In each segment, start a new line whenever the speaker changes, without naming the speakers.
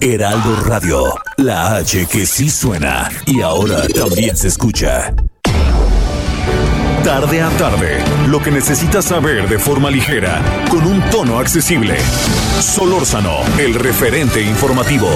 Heraldo Radio, la H que sí suena y ahora también se escucha. Tarde a tarde, lo que necesitas saber de forma ligera, con un tono accesible. Solórzano, el referente informativo.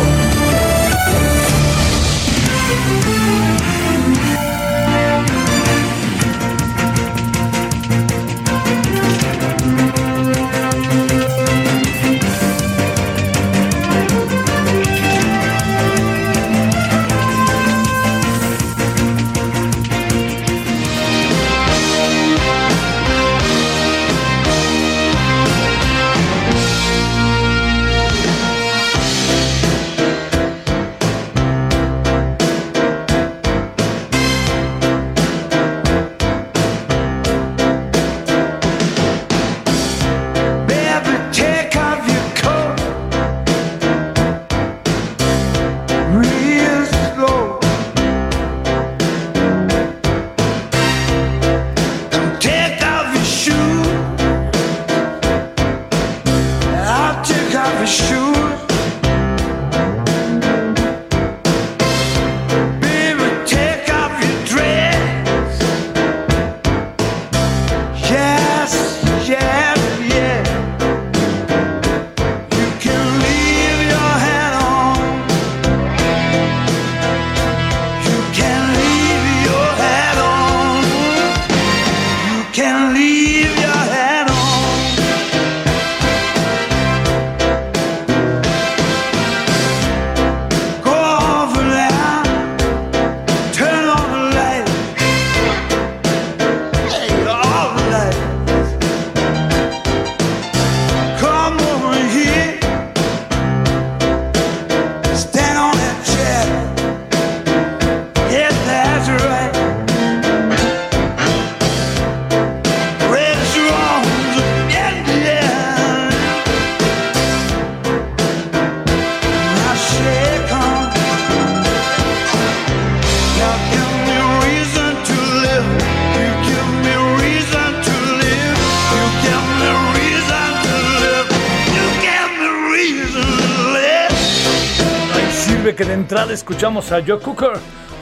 Entrada escuchamos a Joe Cooker.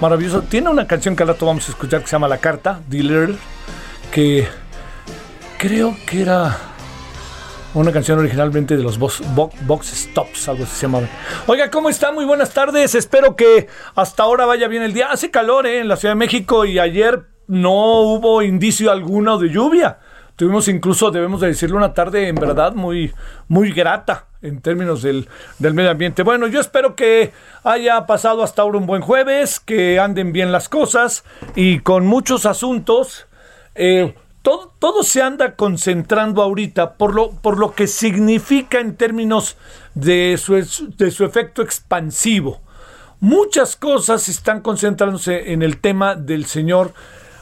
Maravilloso. Tiene una canción que al rato vamos a escuchar que se llama La Carta, Dealer, que creo que era una canción originalmente de los Box, Bo- Box Stops, algo se llamaban. Oiga, ¿cómo está? Muy buenas tardes. Espero que hasta ahora vaya bien el día. Hace calor ¿eh? en la Ciudad de México y ayer no hubo indicio alguno de lluvia. Tuvimos incluso, debemos de decirlo, una tarde en verdad muy, muy grata en términos del, del medio ambiente. Bueno, yo espero que haya pasado hasta ahora un buen jueves, que anden bien las cosas y con muchos asuntos. Eh, todo, todo se anda concentrando ahorita por lo, por lo que significa en términos de su, de su efecto expansivo. Muchas cosas están concentrándose en el tema del señor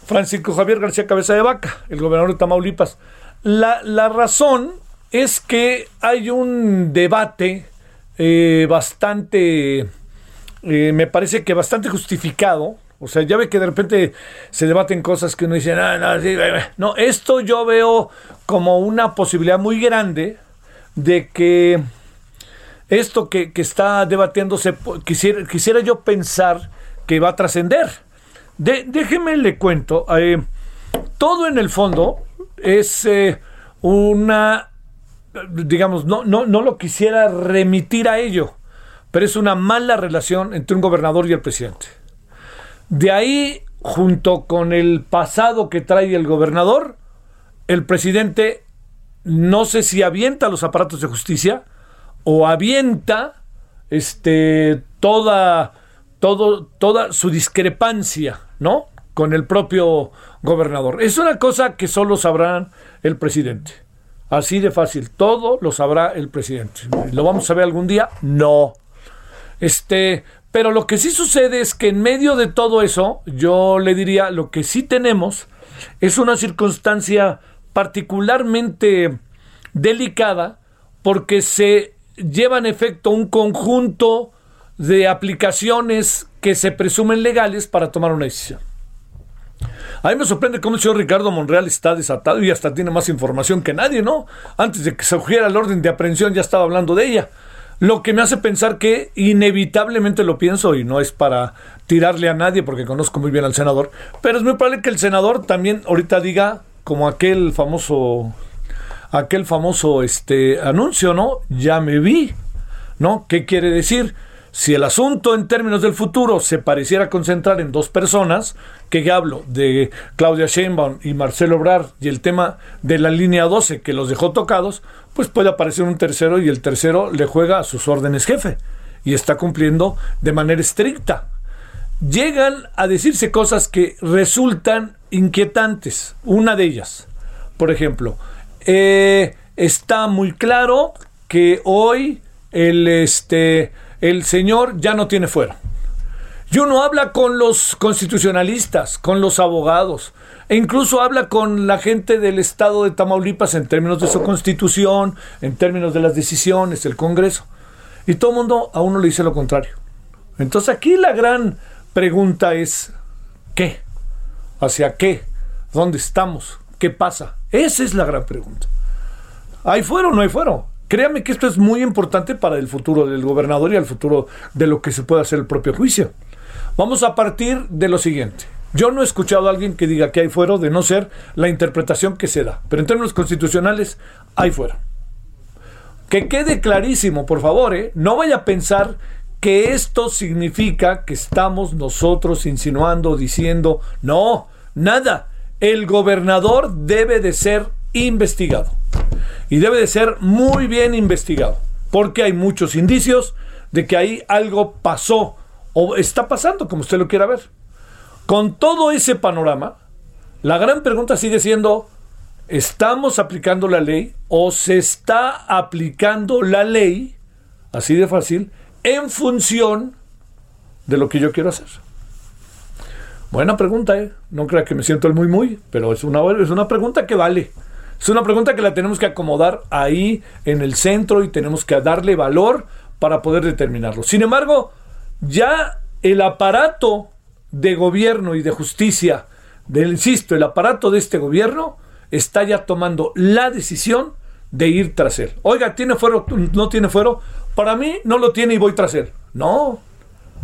Francisco Javier García Cabeza de Vaca, el gobernador de Tamaulipas. La, la razón es que hay un debate eh, bastante, eh, me parece que bastante justificado. O sea, ya ve que de repente se debaten cosas que uno dice, no, no, sí, ve, ve". no, esto yo veo como una posibilidad muy grande de que esto que, que está debatiéndose, quisiera, quisiera yo pensar que va a trascender. De- déjeme le cuento, eh, todo en el fondo es eh, una, digamos, no, no, no lo quisiera remitir a ello, pero es una mala relación entre un gobernador y el presidente. De ahí, junto con el pasado que trae el gobernador, el presidente no sé si avienta los aparatos de justicia o avienta este toda todo, toda su discrepancia, ¿no? Con el propio gobernador. Es una cosa que solo sabrán el presidente. Así de fácil. Todo lo sabrá el presidente. ¿Lo vamos a ver algún día? No. Este, pero lo que sí sucede es que en medio de todo eso, yo le diría, lo que sí tenemos es una circunstancia particularmente delicada porque se lleva en efecto un conjunto de aplicaciones que se presumen legales para tomar una decisión. A mí me sorprende cómo el señor Ricardo Monreal está desatado y hasta tiene más información que nadie, ¿no? Antes de que se cogiera el orden de aprehensión ya estaba hablando de ella. Lo que me hace pensar que inevitablemente lo pienso y no es para tirarle a nadie porque conozco muy bien al senador, pero es muy probable que el senador también ahorita diga como aquel famoso aquel famoso este anuncio, ¿no? Ya me vi, ¿no? ¿Qué quiere decir? Si el asunto en términos del futuro se pareciera concentrar en dos personas, que hablo de Claudia Sheinbaum y Marcelo Obrar y el tema de la línea 12 que los dejó tocados, pues puede aparecer un tercero y el tercero le juega a sus órdenes jefe y está cumpliendo de manera estricta. Llegan a decirse cosas que resultan inquietantes. Una de ellas, por ejemplo, eh, está muy claro que hoy el este el señor ya no tiene fuera. Y uno habla con los constitucionalistas, con los abogados, e incluso habla con la gente del estado de Tamaulipas en términos de su constitución, en términos de las decisiones, del Congreso. Y todo el mundo a uno le dice lo contrario. Entonces aquí la gran pregunta es, ¿qué? ¿Hacia qué? ¿Dónde estamos? ¿Qué pasa? Esa es la gran pregunta. ¿Hay fuero o no hay fuero? Créame que esto es muy importante para el futuro del gobernador y el futuro de lo que se puede hacer el propio juicio. Vamos a partir de lo siguiente. Yo no he escuchado a alguien que diga que hay fuero de no ser la interpretación que se da. Pero en términos constitucionales, hay fuero. Que quede clarísimo, por favor, ¿eh? no vaya a pensar que esto significa que estamos nosotros insinuando, diciendo, no, nada. El gobernador debe de ser investigado y debe de ser muy bien investigado, porque hay muchos indicios de que ahí algo pasó o está pasando, como usted lo quiera ver. Con todo ese panorama, la gran pregunta sigue siendo, ¿estamos aplicando la ley o se está aplicando la ley, así de fácil, en función de lo que yo quiero hacer? Buena pregunta, ¿eh? No crea que me siento el muy muy, pero es una, es una pregunta que vale. Es una pregunta que la tenemos que acomodar ahí en el centro y tenemos que darle valor para poder determinarlo. Sin embargo, ya el aparato de gobierno y de justicia, insisto, el aparato de este gobierno está ya tomando la decisión de ir tras él. Oiga, ¿tiene fuero? ¿No tiene fuero? Para mí no lo tiene y voy tras él. No.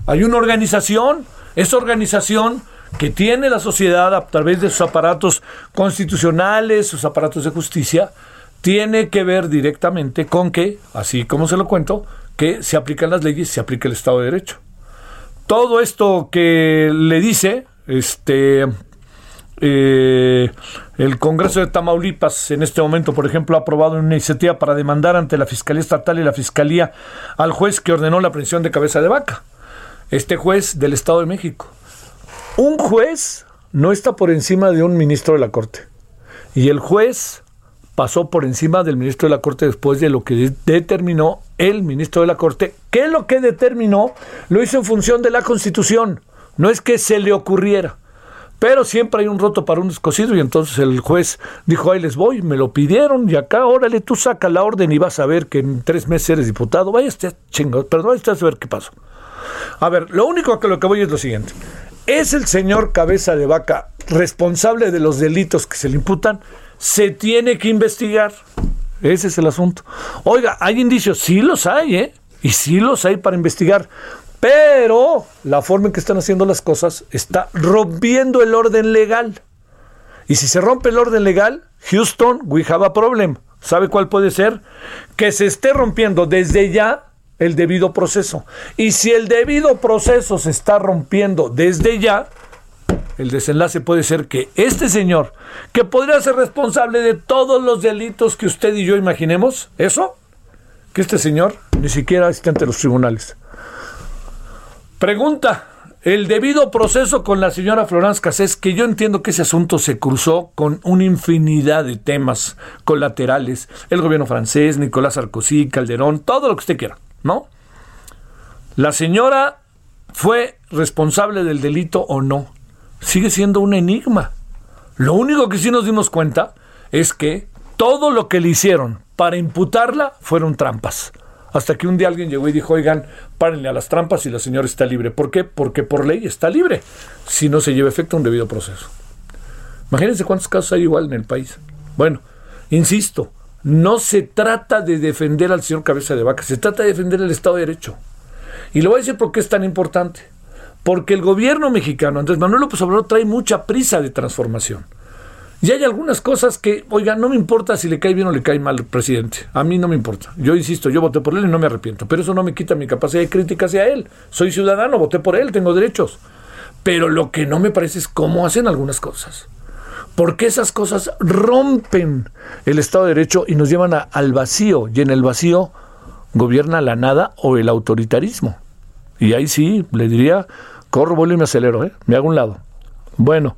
Hay una organización. Esa organización que tiene la sociedad a través de sus aparatos constitucionales, sus aparatos de justicia, tiene que ver directamente con que, así como se lo cuento, que se aplican las leyes, se aplica el Estado de Derecho. Todo esto que le dice este eh, el Congreso de Tamaulipas en este momento, por ejemplo, ha aprobado una iniciativa para demandar ante la Fiscalía Estatal y la Fiscalía al juez que ordenó la aprehensión de cabeza de vaca. Este juez del Estado de México. Un juez no está por encima de un ministro de la Corte. Y el juez pasó por encima del ministro de la Corte después de lo que determinó el ministro de la Corte, que lo que determinó lo hizo en función de la Constitución. No es que se le ocurriera. Pero siempre hay un roto para un descosido y entonces el juez dijo, ahí les voy, me lo pidieron y acá, órale, tú saca la orden y vas a ver que en tres meses eres diputado. Vaya este chingo, perdón, vaya a ver qué pasó. A ver, lo único que lo que voy es lo siguiente. ¿Es el señor cabeza de vaca responsable de los delitos que se le imputan? Se tiene que investigar. Ese es el asunto. Oiga, hay indicios, sí los hay, ¿eh? Y sí los hay para investigar. Pero la forma en que están haciendo las cosas está rompiendo el orden legal. Y si se rompe el orden legal, Houston, we have a problem. ¿Sabe cuál puede ser? Que se esté rompiendo desde ya el debido proceso. Y si el debido proceso se está rompiendo desde ya, el desenlace puede ser que este señor, que podría ser responsable de todos los delitos que usted y yo imaginemos, eso, que este señor ni siquiera esté ante los tribunales. Pregunta, el debido proceso con la señora Florence Cassés, que yo entiendo que ese asunto se cruzó con una infinidad de temas colaterales, el gobierno francés, Nicolás Sarkozy, Calderón, todo lo que usted quiera, ¿no? La señora fue responsable del delito o no, sigue siendo un enigma. Lo único que sí nos dimos cuenta es que todo lo que le hicieron para imputarla fueron trampas. Hasta que un día alguien llegó y dijo, oigan, párenle a las trampas y la señora está libre. ¿Por qué? Porque por ley está libre, si no se lleva efecto un debido proceso. Imagínense cuántos casos hay igual en el país. Bueno, insisto, no se trata de defender al señor cabeza de vaca, se trata de defender el Estado de Derecho. Y le voy a decir por qué es tan importante. Porque el gobierno mexicano, Andrés Manuel López Obrador, trae mucha prisa de transformación. Y hay algunas cosas que, oiga, no me importa si le cae bien o le cae mal al presidente. A mí no me importa. Yo insisto, yo voté por él y no me arrepiento. Pero eso no me quita mi capacidad de crítica hacia él. Soy ciudadano, voté por él, tengo derechos. Pero lo que no me parece es cómo hacen algunas cosas. Porque esas cosas rompen el Estado de Derecho y nos llevan al vacío. Y en el vacío gobierna la nada o el autoritarismo. Y ahí sí, le diría, corro, vuelo y me acelero, ¿eh? me hago un lado. Bueno,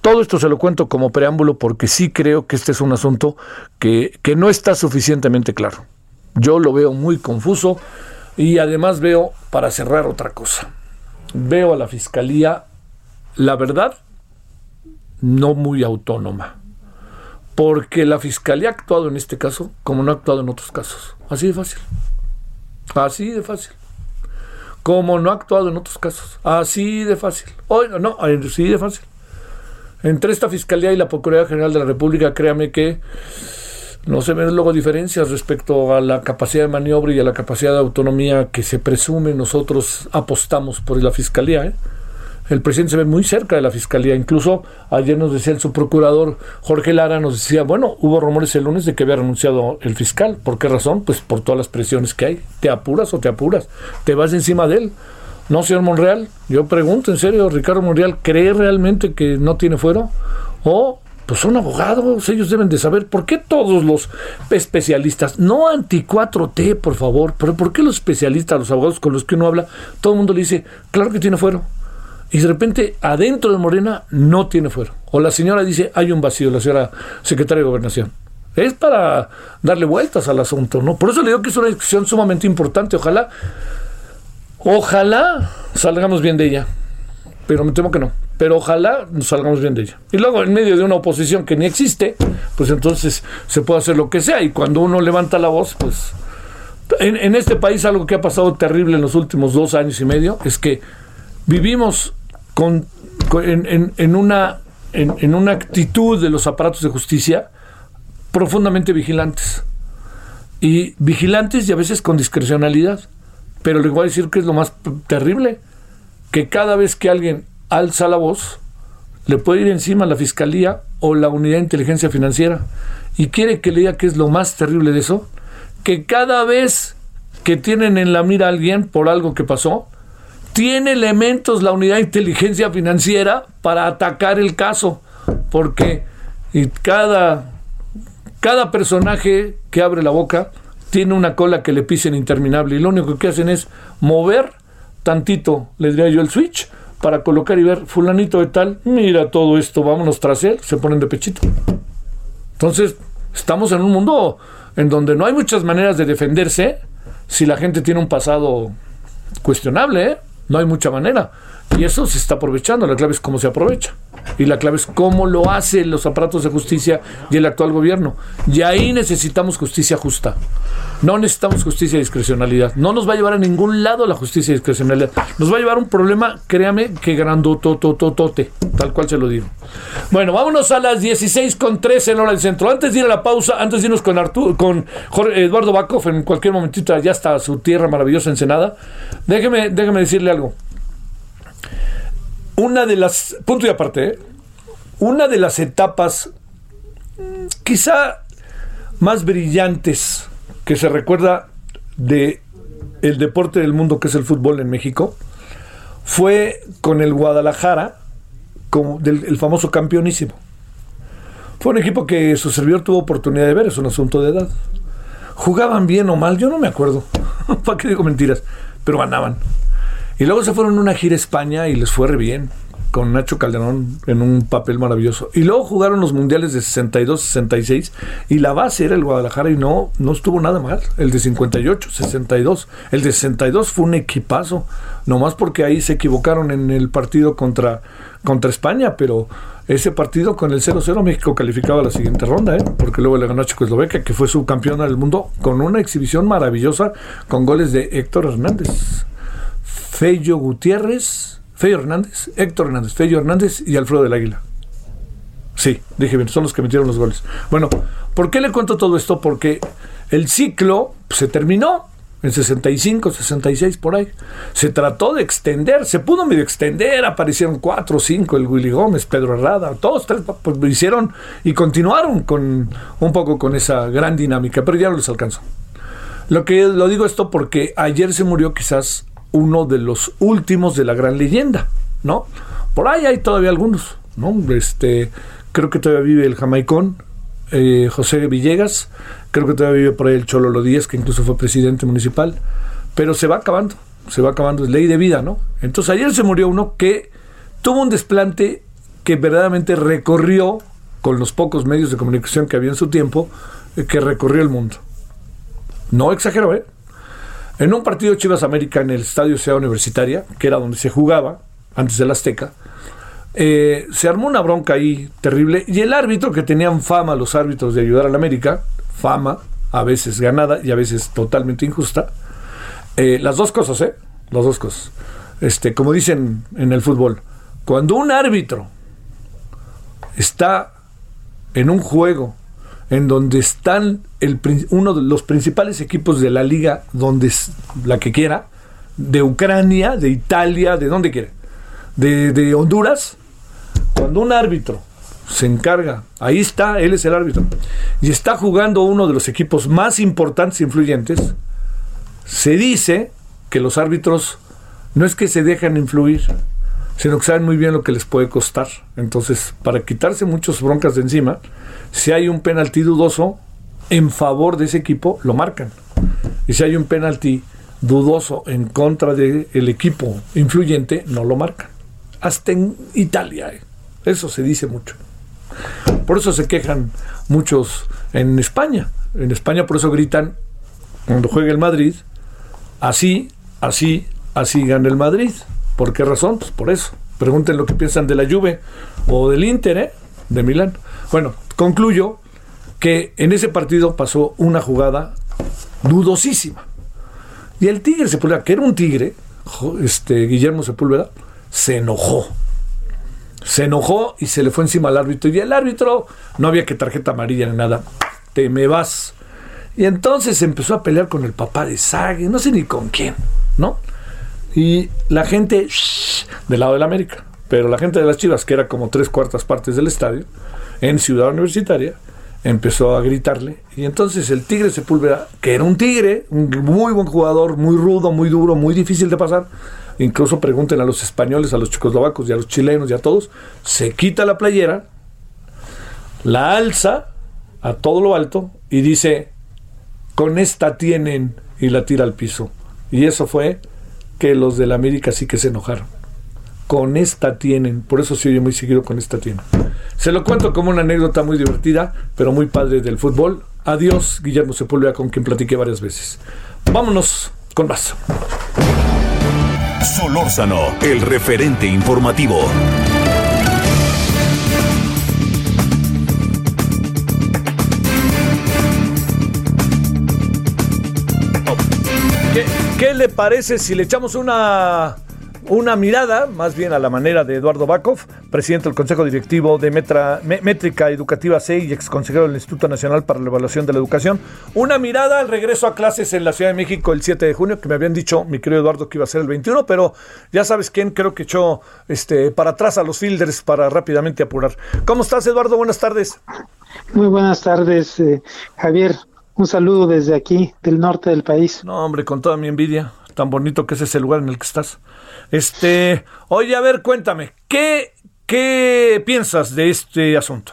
todo esto se lo cuento como preámbulo porque sí creo que este es un asunto que, que no está suficientemente claro. Yo lo veo muy confuso y además veo, para cerrar otra cosa, veo a la Fiscalía, la verdad, no muy autónoma. Porque la Fiscalía ha actuado en este caso como no ha actuado en otros casos. Así de fácil. Así de fácil como no ha actuado en otros casos. Así de fácil. Oiga, no, así de fácil. Entre esta Fiscalía y la Procuraduría General de la República, créame que no se ven luego diferencias respecto a la capacidad de maniobra y a la capacidad de autonomía que se presume nosotros apostamos por la Fiscalía. ¿eh? El presidente se ve muy cerca de la Fiscalía. Incluso ayer nos decía el subprocurador Jorge Lara, nos decía, bueno, hubo rumores el lunes de que había renunciado el fiscal. ¿Por qué razón? Pues por todas las presiones que hay. ¿Te apuras o te apuras? ¿Te vas encima de él? No, señor Monreal, yo pregunto en serio, Ricardo Monreal, ¿cree realmente que no tiene fuero? O, pues son abogados, ellos deben de saber por qué todos los especialistas, no anti 4T, por favor, pero por qué los especialistas, los abogados con los que uno habla, todo el mundo le dice, claro que tiene fuero. Y de repente, adentro de Morena, no tiene fuero. O la señora dice, hay un vacío, la señora secretaria de Gobernación. Es para darle vueltas al asunto, ¿no? Por eso le digo que es una discusión sumamente importante. Ojalá Ojalá salgamos bien de ella. Pero me temo que no. Pero ojalá salgamos bien de ella. Y luego, en medio de una oposición que ni existe, pues entonces se puede hacer lo que sea. Y cuando uno levanta la voz, pues. En este país, algo que ha pasado terrible en los últimos dos años y medio es que vivimos con, en, en- en una, en, una actitud de los aparatos de justicia profundamente vigilantes. Y vigilantes y a veces con discrecionalidad. Pero le voy a decir que es lo más terrible, que cada vez que alguien alza la voz, le puede ir encima la fiscalía o la unidad de inteligencia financiera. Y quiere que le diga que es lo más terrible de eso, que cada vez que tienen en la mira a alguien por algo que pasó, tiene elementos la unidad de inteligencia financiera para atacar el caso, porque y cada cada personaje que abre la boca tiene una cola que le pisen interminable y lo único que hacen es mover tantito, le diría yo, el switch para colocar y ver fulanito de tal, mira todo esto, vámonos tras él, se ponen de pechito. Entonces, estamos en un mundo en donde no hay muchas maneras de defenderse si la gente tiene un pasado cuestionable, ¿eh? No hay mucha manera. Y eso se está aprovechando. La clave es cómo se aprovecha. Y la clave es cómo lo hacen los aparatos de justicia y el actual gobierno. Y ahí necesitamos justicia justa. No necesitamos justicia de discrecionalidad. No nos va a llevar a ningún lado la justicia de discrecionalidad. Nos va a llevar un problema, créame, que grandotototote. Tal cual se lo digo. Bueno, vámonos a las 16 con 13 en hora del centro. Antes de ir a la pausa, antes de irnos con, Arturo, con Jorge- Eduardo Bakov, en cualquier momentito ya está su tierra maravillosa Ensenada. Déjeme, déjeme decirle algo. Una de las. Punto y aparte. Una de las etapas quizá más brillantes que se recuerda de el deporte del mundo que es el fútbol en México fue con el Guadalajara del el famoso campeonísimo. Fue un equipo que su servidor tuvo oportunidad de ver, es un asunto de edad. Jugaban bien o mal, yo no me acuerdo. ¿Para qué digo mentiras? Pero ganaban. Y luego se fueron a una gira a España y les fue re bien con Nacho Calderón en un papel maravilloso. Y luego jugaron los mundiales de 62, 66 y la base era el Guadalajara y no, no estuvo nada mal. El de 58, 62. El de 62 fue un equipazo, nomás porque ahí se equivocaron en el partido contra, contra España, pero ese partido con el 0-0 México calificaba a la siguiente ronda, ¿eh? porque luego le ganó a Checoslovaquia, que fue su campeona del mundo, con una exhibición maravillosa con goles de Héctor Hernández, Fello Gutiérrez, Fello Hernández, Héctor Hernández, Fello Hernández y Alfredo del Águila. Sí, dije bien, son los que metieron los goles. Bueno, ¿por qué le cuento todo esto? Porque el ciclo se terminó en 65, 66, por ahí. Se trató de extender, se pudo medio extender, aparecieron cuatro cinco, el Willy Gómez, Pedro Herrada, todos tres pues, hicieron y continuaron con un poco con esa gran dinámica, pero ya no les alcanzó. Lo que lo digo esto porque ayer se murió quizás uno de los últimos de la gran leyenda, ¿no? Por ahí hay todavía algunos, ¿no? Este, creo que todavía vive el jamaicón, eh, José Villegas, creo que todavía vive por ahí el Cholo Díaz, que incluso fue presidente municipal, pero se va acabando, se va acabando, es ley de vida, ¿no? Entonces ayer se murió uno que tuvo un desplante que verdaderamente recorrió, con los pocos medios de comunicación que había en su tiempo, eh, que recorrió el mundo. No exagero, ¿eh? En un partido Chivas América en el Estadio Ciudad Universitaria, que era donde se jugaba, antes del Azteca, eh, se armó una bronca ahí terrible y el árbitro, que tenían fama los árbitros de ayudar al América, fama, a veces ganada y a veces totalmente injusta, eh, las dos cosas, ¿eh? Las dos cosas. Este, como dicen en el fútbol, cuando un árbitro está en un juego en donde están uno de los principales equipos de la liga, donde la que quiera, de Ucrania, de Italia, de donde quiera, de, de Honduras, cuando un árbitro se encarga, ahí está, él es el árbitro, y está jugando uno de los equipos más importantes e influyentes, se dice que los árbitros no es que se dejan influir, sino que saben muy bien lo que les puede costar. Entonces, para quitarse muchas broncas de encima, si hay un penalti dudoso en favor de ese equipo, lo marcan. Y si hay un penalti dudoso en contra del equipo influyente, no lo marcan. Hasta en Italia, eh. eso se dice mucho. Por eso se quejan muchos en España. En España por eso gritan cuando juega el Madrid, así, así, así gana el Madrid. ¿Por qué razón? Pues por eso. Pregunten lo que piensan de la Juve o del Inter, ¿eh? de Milán. Bueno, concluyo que en ese partido pasó una jugada dudosísima. Y el Tigre Sepúlveda, que era un tigre, este, Guillermo Sepúlveda, se enojó. Se enojó y se le fue encima al árbitro. Y el árbitro, no había que tarjeta amarilla ni nada. Te me vas. Y entonces empezó a pelear con el papá de Sague, no sé ni con quién, ¿no? y la gente del lado de la América, pero la gente de las Chivas, que era como tres cuartas partes del estadio, en Ciudad Universitaria, empezó a gritarle y entonces el Tigre Sepúlveda, que era un tigre, un muy buen jugador, muy rudo, muy duro, muy difícil de pasar, incluso pregunten a los españoles, a los checoslovacos y a los chilenos y a todos, se quita la playera, la alza a todo lo alto y dice, con esta tienen y la tira al piso. Y eso fue que los del América sí que se enojaron. Con esta tienen, por eso se oye muy seguido con esta tienen. Se lo cuento como una anécdota muy divertida, pero muy padre del fútbol. Adiós, Guillermo Sepúlveda, con quien platiqué varias veces. Vámonos con más.
Solórzano, el referente informativo.
¿Qué le parece si le echamos una, una mirada, más bien a la manera de Eduardo Bakov, presidente del Consejo Directivo de Metra, Métrica Educativa C y ex consejero del Instituto Nacional para la Evaluación de la Educación? Una mirada al regreso a clases en la Ciudad de México el 7 de junio, que me habían dicho, mi querido Eduardo, que iba a ser el 21, pero ya sabes quién creo que echó este, para atrás a los fielders para rápidamente apurar. ¿Cómo estás, Eduardo? Buenas tardes.
Muy buenas tardes, eh, Javier. Un saludo desde aquí, del norte del país.
No, hombre, con toda mi envidia, tan bonito que es ese lugar en el que estás. Este, oye, a ver, cuéntame, ¿qué, qué piensas de este asunto?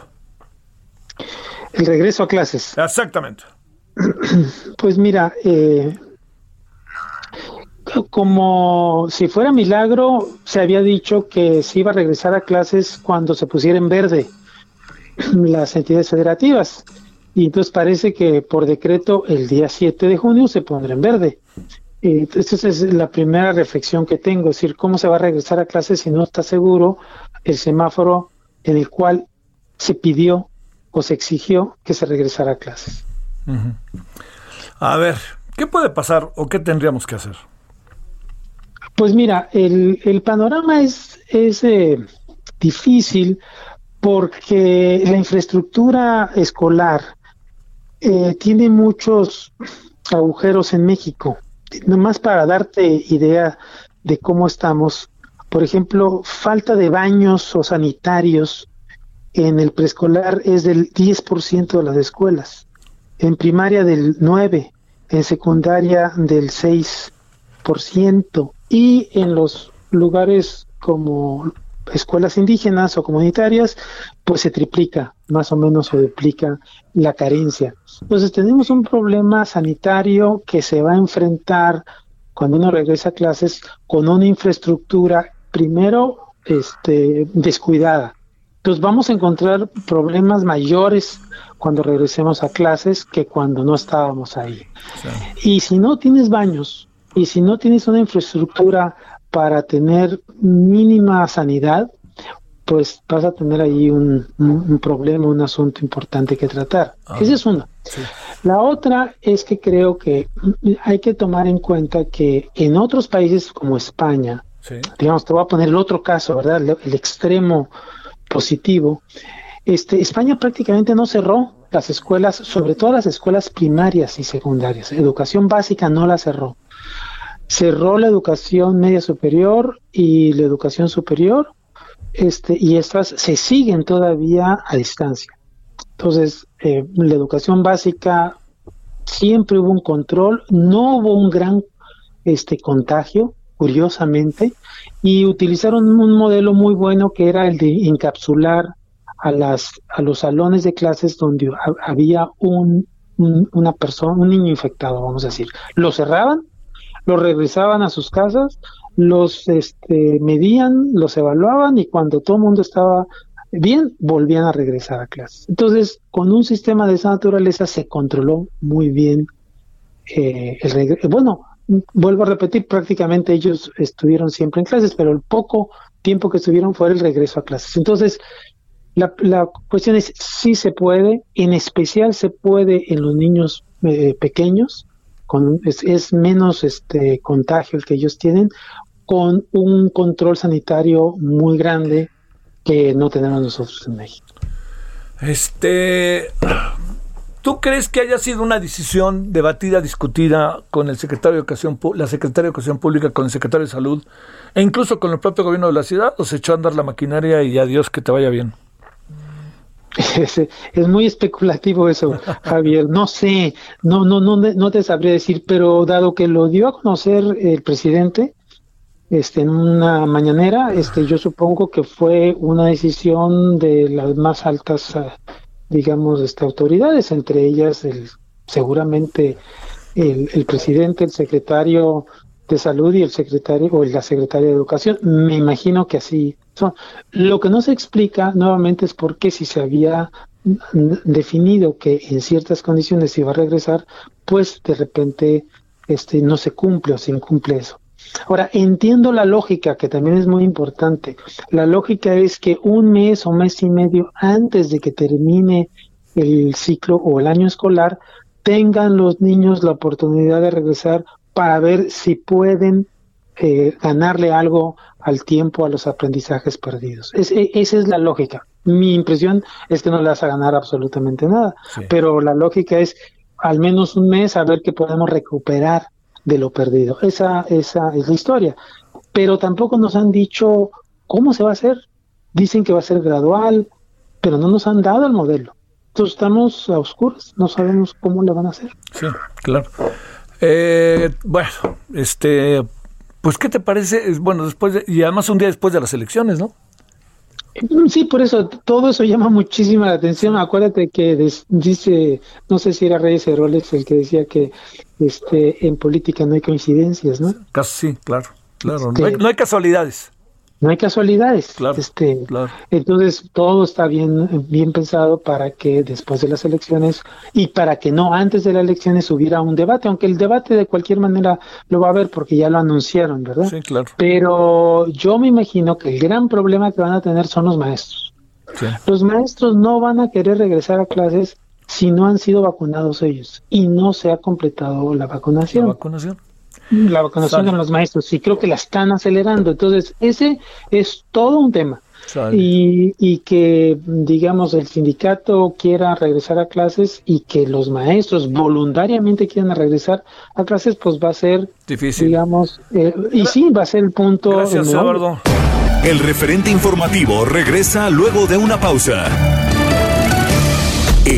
El regreso a clases.
Exactamente.
Pues mira, eh, como si fuera milagro, se había dicho que se iba a regresar a clases cuando se pusiera en verde las entidades federativas. Y entonces parece que por decreto el día 7 de junio se pondrá en verde. Esa es la primera reflexión que tengo, es decir, cómo se va a regresar a clases si no está seguro el semáforo en el cual se pidió o se exigió que se regresara a clases.
A ver, ¿qué puede pasar o qué tendríamos que hacer?
Pues mira, el, el panorama es, es eh, difícil porque la infraestructura escolar eh, tiene muchos agujeros en México. Nomás para darte idea de cómo estamos, por ejemplo, falta de baños o sanitarios en el preescolar es del 10% de las escuelas, en primaria del 9%, en secundaria del 6% y en los lugares como escuelas indígenas o comunitarias, pues se triplica, más o menos se duplica la carencia. Entonces tenemos un problema sanitario que se va a enfrentar cuando uno regresa a clases con una infraestructura primero este, descuidada. Entonces vamos a encontrar problemas mayores cuando regresemos a clases que cuando no estábamos ahí. Y si no tienes baños y si no tienes una infraestructura para tener mínima sanidad, pues vas a tener ahí un, problema, un asunto importante que tratar. Ah, Esa es La otra es que creo que hay que tomar en cuenta que en otros países como España, digamos, te voy a poner el otro caso, ¿verdad? El, extremo positivo. Este, España prácticamente no cerró las escuelas, sobre todo las escuelas primarias y secundarias. Educación básica no la cerró cerró la educación media superior y la educación superior, este, y estas se siguen todavía a distancia. Entonces, eh, la educación básica siempre hubo un control, no hubo un gran este contagio, curiosamente, y utilizaron un modelo muy bueno que era el de encapsular a las a los salones de clases donde había un, un, una persona, un niño infectado, vamos a decir. Lo cerraban los regresaban a sus casas, los este, medían, los evaluaban y cuando todo el mundo estaba bien, volvían a regresar a clases. Entonces, con un sistema de esa naturaleza se controló muy bien eh, el. Bueno, vuelvo a repetir, prácticamente ellos estuvieron siempre en clases, pero el poco tiempo que estuvieron fue el regreso a clases. Entonces, la, cuestión es si se puede, en especial se puede en los niños eh, pequeños, es, menos este contagio el que ellos tienen con un control sanitario muy grande que no tenemos nosotros en México.
Este, ¿tú crees que haya sido una decisión debatida, discutida con el secretario de Educación, la secretaria de Educación Pública, con el secretario de Salud e incluso con el propio gobierno de la ciudad? ¿O se echó a andar la maquinaria y adiós que te vaya bien?
Es, muy especulativo eso, Javier. No sé, no, no, no, no te sabría decir, pero dado que lo dio a conocer el presidente, este, en una mañanera, este, yo supongo que fue una decisión de las más altas, ah, digamos, este, autoridades, entre ellas el, seguramente el, el presidente, el secretario de salud y el secretario o la secretaria de educación. Me imagino que así lo que no se explica nuevamente es por qué si se había definido que en ciertas condiciones iba a regresar, pues de repente este no se cumple o se incumple eso. Ahora, entiendo la lógica, que también es muy importante. La lógica es que un mes o mes y medio antes de que termine el ciclo o el año escolar, tengan los niños la oportunidad de regresar para ver si pueden eh, ganarle algo al tiempo, a los aprendizajes perdidos. E, esa es la lógica. Mi impresión es que no le vas a ganar absolutamente nada, pero la lógica es al menos un mes a ver qué podemos recuperar de lo perdido. Esa, esa es la historia. Pero tampoco nos han dicho cómo se va a hacer. Dicen que va a ser gradual, pero no nos han dado el modelo. Entonces estamos a oscuras, no sabemos cómo le van a hacer.
Sí, claro. Eh, bueno, este, pues, ¿qué te parece? Bueno, después y además un día después de las elecciones, ¿no?
Sí, por eso todo eso llama muchísima la atención. Acuérdate que des- dice, no sé si era Reyes Heroles el que decía que este en política no hay coincidencias, ¿no?
Casi sí, claro, claro.
Este-
No, hay, no hay casualidades.
No hay casualidades.
Claro,
este,
claro.
Entonces todo está bien, bien pensado para que después de las elecciones y para que no antes de las elecciones hubiera un debate, aunque el debate de cualquier manera lo va a haber porque ya lo anunciaron, ¿verdad?
Sí, claro.
Pero yo me imagino que el gran problema que van a tener son los maestros.
Sí.
Los maestros no van a querer regresar a clases si no han sido vacunados ellos y no se ha completado la
La
vacunación. La vacunación de los maestros y creo que la están acelerando. Entonces, ese es todo un tema. Y, y que, digamos, el sindicato quiera regresar a clases y que los maestros voluntariamente quieran regresar a clases, pues va a ser,
Difícil.
digamos, eh, y sí, va a ser el punto.
Gracias. Eduardo.
El referente informativo regresa luego de una pausa.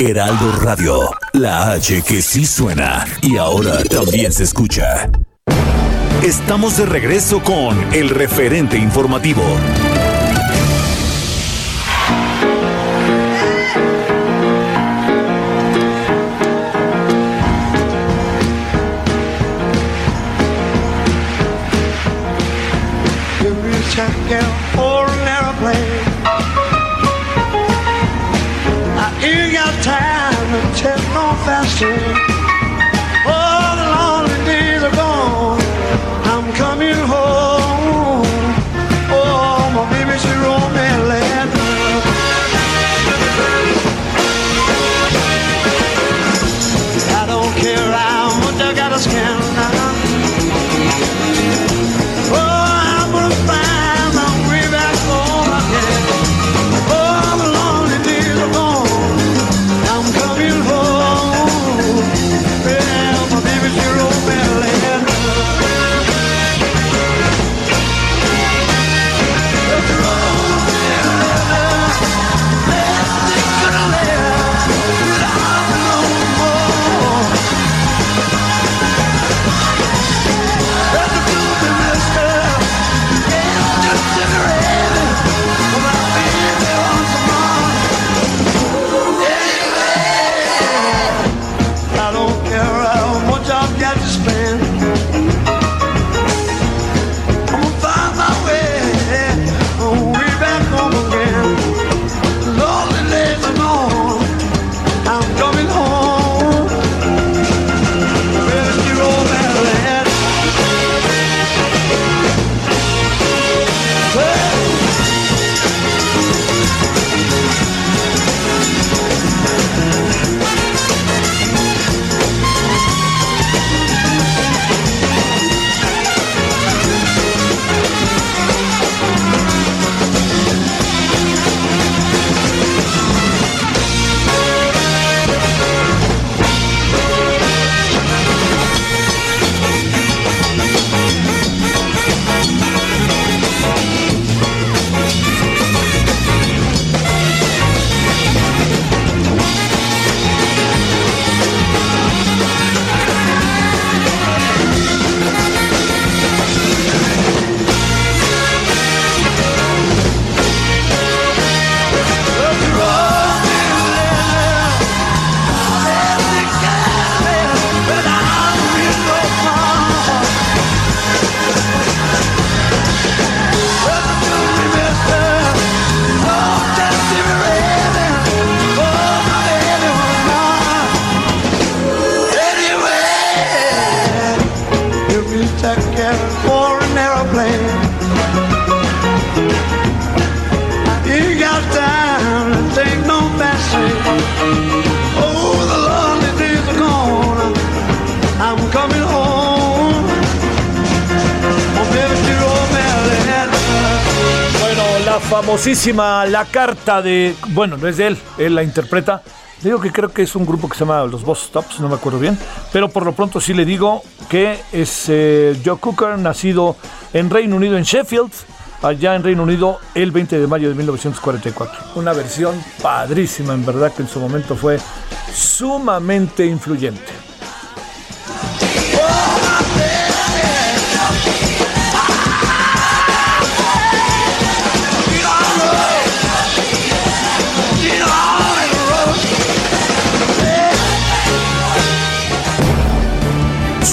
Heraldo Radio. La H que sí suena y ahora también se escucha. Estamos de regreso con el referente informativo.
Famosísima La Carta de. Bueno, no es de él, él la interpreta. Le digo que creo que es un grupo que se llama Los Boss Stops, no me acuerdo bien. Pero por lo pronto sí le digo que es eh, Joe Cooker, nacido en Reino Unido, en Sheffield, allá en Reino Unido, el 20 de mayo de 1944. Una versión padrísima, en verdad, que en su momento fue sumamente influyente.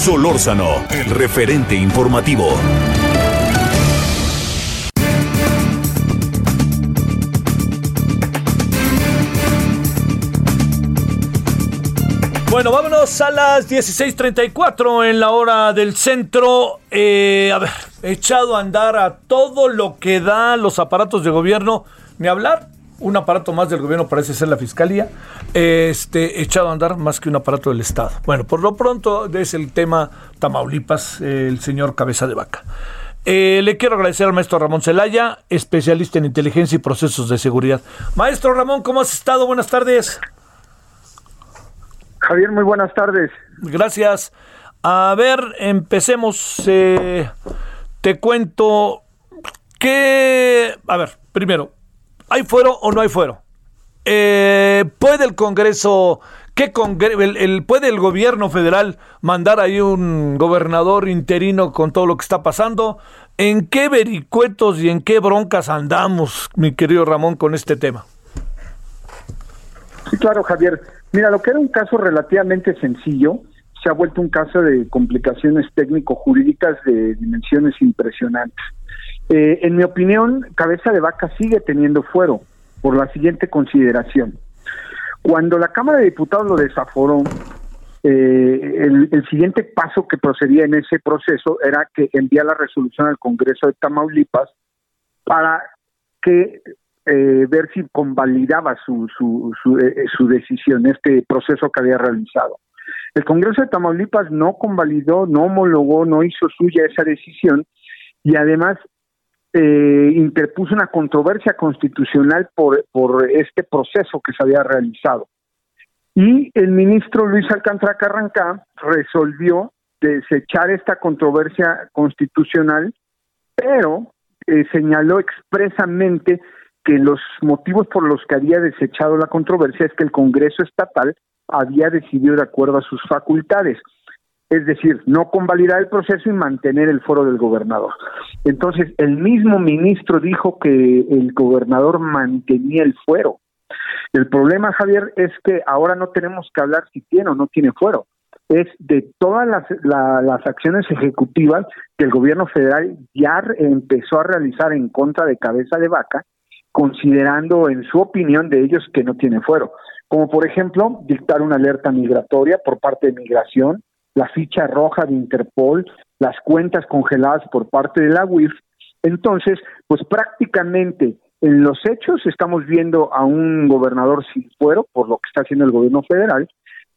Solórzano, el referente informativo.
Bueno, vámonos a las 16:34 en la hora del centro. Eh, a ver, echado a andar a todo lo que da los aparatos de gobierno. Ni hablar, un aparato más del gobierno parece ser la fiscalía. Este, echado a andar más que un aparato del Estado. Bueno, por lo pronto es el tema Tamaulipas, el señor Cabeza de Vaca. Eh, le quiero agradecer al maestro Ramón Celaya, especialista en inteligencia y procesos de seguridad. Maestro Ramón, ¿cómo has estado? Buenas tardes.
Javier, muy buenas tardes.
Gracias. A ver, empecemos. eh, te cuento que... A ver, primero, ¿hay fuero o no hay fuero? Eh, ¿Puede el Congreso, qué el- puede el gobierno federal mandar ahí un gobernador interino con todo lo que está pasando? ¿En qué vericuetos y en qué broncas andamos, mi querido Ramón, con este tema?
Sí, claro, Javier. Mira, lo que era un caso relativamente sencillo se ha vuelto un caso de complicaciones técnico-jurídicas de dimensiones impresionantes. Eh, en mi opinión, Cabeza de Vaca sigue teniendo fuero por la siguiente consideración. Cuando la Cámara de Diputados lo desaforó, eh, el, siguiente paso que procedía en ese proceso era que envía la resolución al Congreso de Tamaulipas para que eh, ver si convalidaba su, su, su, eh, su decisión, este proceso que había realizado. El Congreso de Tamaulipas no convalidó, no homologó, no hizo suya esa decisión y además eh, interpuso una controversia constitucional por, por este proceso que se había realizado. Y el ministro Luis Alcántara Carrancá resolvió desechar esta controversia constitucional, pero eh, señaló expresamente que los motivos por los que había desechado la controversia es que el Congreso estatal había decidido de acuerdo a sus facultades, es decir, no convalidar el proceso y mantener el foro del gobernador. Entonces, el mismo ministro dijo que el gobernador mantenía el fuero. El problema, Javier, es que ahora no tenemos que hablar si tiene o no tiene fuero. Es de todas las, la- las acciones ejecutivas que el gobierno federal ya empezó a realizar en contra de Cabeza de Vaca, considerando en su opinión de ellos que no tiene fuero. Como por ejemplo, dictar una alerta migratoria por parte de migración, la ficha roja de Interpol, las cuentas congeladas por parte de la UIF. Entonces, pues prácticamente en los hechos estamos viendo a un gobernador sin fuero por lo que está haciendo el gobierno federal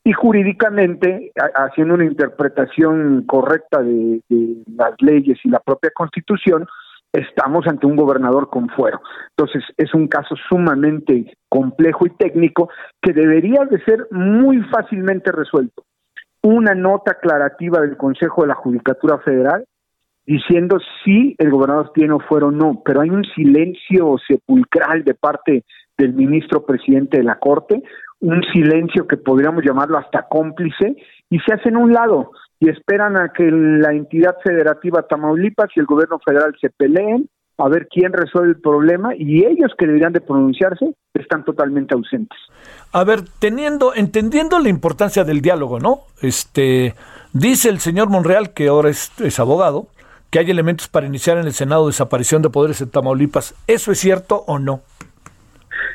y jurídicamente haciendo una interpretación correcta de, de las leyes y la propia constitución, estamos ante un gobernador con fuero. Entonces, es un caso sumamente complejo y técnico que debería de ser muy fácilmente resuelto. Una nota aclarativa del Consejo de la Judicatura Federal diciendo si el gobernador tiene o fuero o no, pero hay un silencio sepulcral de parte del ministro presidente de la Corte, un silencio que podríamos llamarlo hasta cómplice, y se hacen un lado y esperan a que la entidad federativa Tamaulipas y el gobierno federal se peleen a ver quién resuelve el problema y ellos que deberían de pronunciarse están totalmente ausentes.
A ver, teniendo, entendiendo la importancia del diálogo, ¿no? Este, dice el señor Monreal, que ahora es, es abogado, que hay elementos para iniciar en el Senado desaparición de poderes en Tamaulipas. ¿Eso es cierto o no?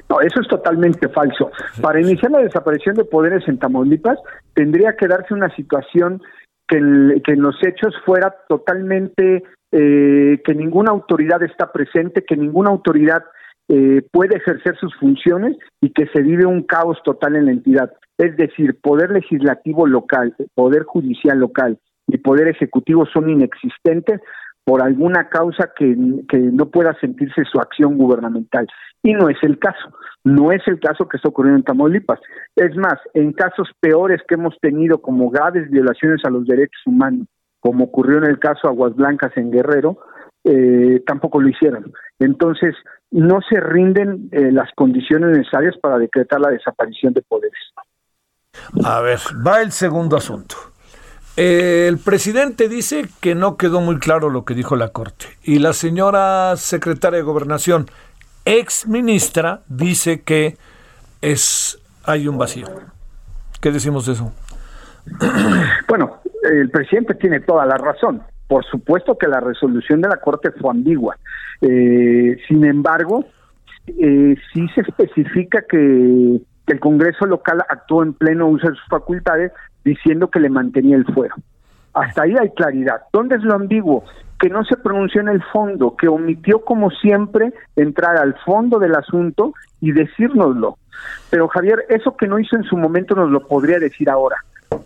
No, eso es totalmente falso. Para iniciar la desaparición de poderes en Tamaulipas, tendría que darse una situación que, el- que en los hechos fuera totalmente eh, que ninguna autoridad está presente, que ninguna autoridad eh, puede ejercer sus funciones y que se vive un caos total en la entidad. Es decir, poder legislativo local, poder judicial local y poder ejecutivo son inexistentes por alguna causa que, que no pueda sentirse su acción gubernamental. Y no es el caso, no es el caso que está ocurriendo en Tamaulipas. Es más, en casos peores que hemos tenido como graves violaciones a los derechos humanos, como ocurrió en el caso Aguas Blancas en Guerrero, eh, tampoco lo hicieron. Entonces, no se rinden eh, las condiciones necesarias para decretar la desaparición de poderes.
A ver, va el segundo asunto. El presidente dice que no quedó muy claro lo que dijo la Corte. Y la señora secretaria de Gobernación, ex ministra, dice que es hay un vacío. ¿Qué decimos de eso?
Bueno, el presidente tiene toda la razón. Por supuesto que la resolución de la Corte fue ambigua. Eh, sin embargo, eh, sí se especifica que, que el Congreso local actuó en pleno uso de sus facultades diciendo que le mantenía el fuero. Hasta ahí hay claridad. ¿Dónde es lo ambiguo? Que no se pronunció en el fondo, que omitió como siempre entrar al fondo del asunto y decírnoslo. Pero Javier, eso que no hizo en su momento nos lo podría decir ahora.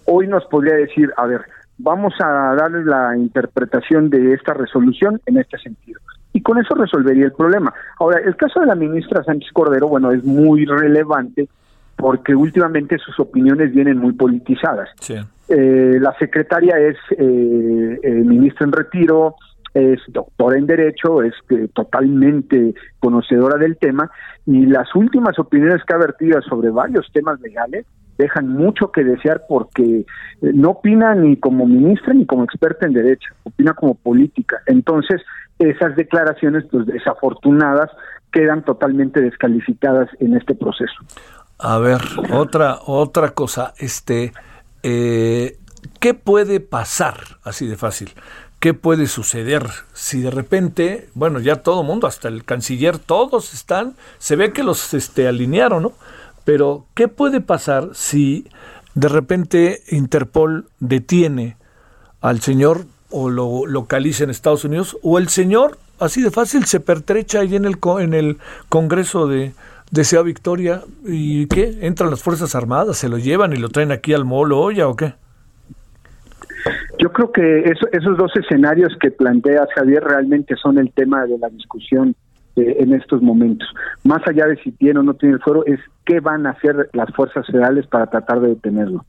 Hoy nos podría decir, a ver, vamos a darle la interpretación de esta resolución en este sentido. Y con eso resolvería el problema. Ahora, el caso de la ministra Sánchez Cordero, bueno, es muy relevante porque últimamente sus opiniones vienen muy politizadas. Eh, la secretaria es eh, eh, ministra en retiro, es doctora en Derecho, es eh, totalmente conocedora del tema y las últimas opiniones que ha vertido sobre varios temas legales dejan mucho que desear porque no opina ni como ministra ni como experta en Derecho, opina como política. Entonces, esas declaraciones, pues desafortunadas, quedan totalmente descalificadas en este proceso.
A ver, otra, otra cosa, este, eh, ¿qué puede pasar así de fácil? ¿Qué puede suceder si de repente, bueno, ya todo mundo, hasta el canciller, todos están, se ve que los este, alinearon, ¿no? Pero, ¿qué puede pasar si de repente Interpol detiene al señor o lo localiza en Estados Unidos o el señor, así de fácil, se pertrecha ahí en el, en el Congreso de, desea victoria y qué entran las fuerzas armadas se lo llevan y lo traen aquí al molo olla o qué
yo creo que eso, esos dos escenarios que planteas Javier realmente son el tema de la discusión eh, en estos momentos más allá de si tiene o no tiene fuero es qué van a hacer las fuerzas federales para tratar de detenerlo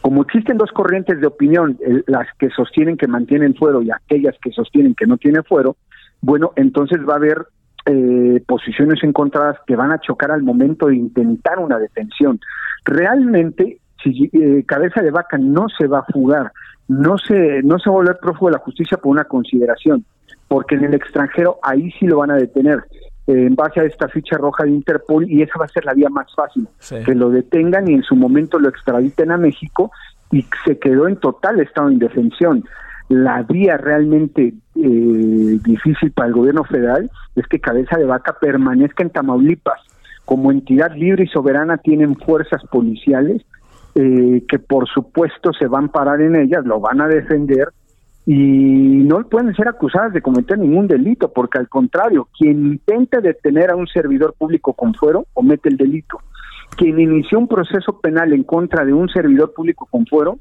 como existen dos corrientes de opinión las que sostienen que mantienen fuero y aquellas que sostienen que no tiene fuero bueno entonces va a haber eh, posiciones encontradas que van a chocar al momento de intentar una detención. Realmente, si eh, Cabeza de Vaca no se va a fugar, no se, no se va a volver prófugo de la justicia por una consideración, porque en el extranjero ahí sí lo van a detener eh, en base a esta ficha roja de Interpol y esa va a ser la vía más fácil, que lo detengan y en su momento lo extraditen a México y se quedó en total estado de indefensión la vía realmente eh, difícil para el gobierno federal es que Cabeza de Vaca permanezca en Tamaulipas. Como entidad libre y soberana tienen fuerzas policiales eh, que por supuesto se van a parar en ellas, lo van a defender y no pueden ser acusadas de cometer ningún delito, porque al contrario, quien intente detener a un servidor público con fuero comete el delito. Quien inició un proceso penal en contra de un servidor público con fuero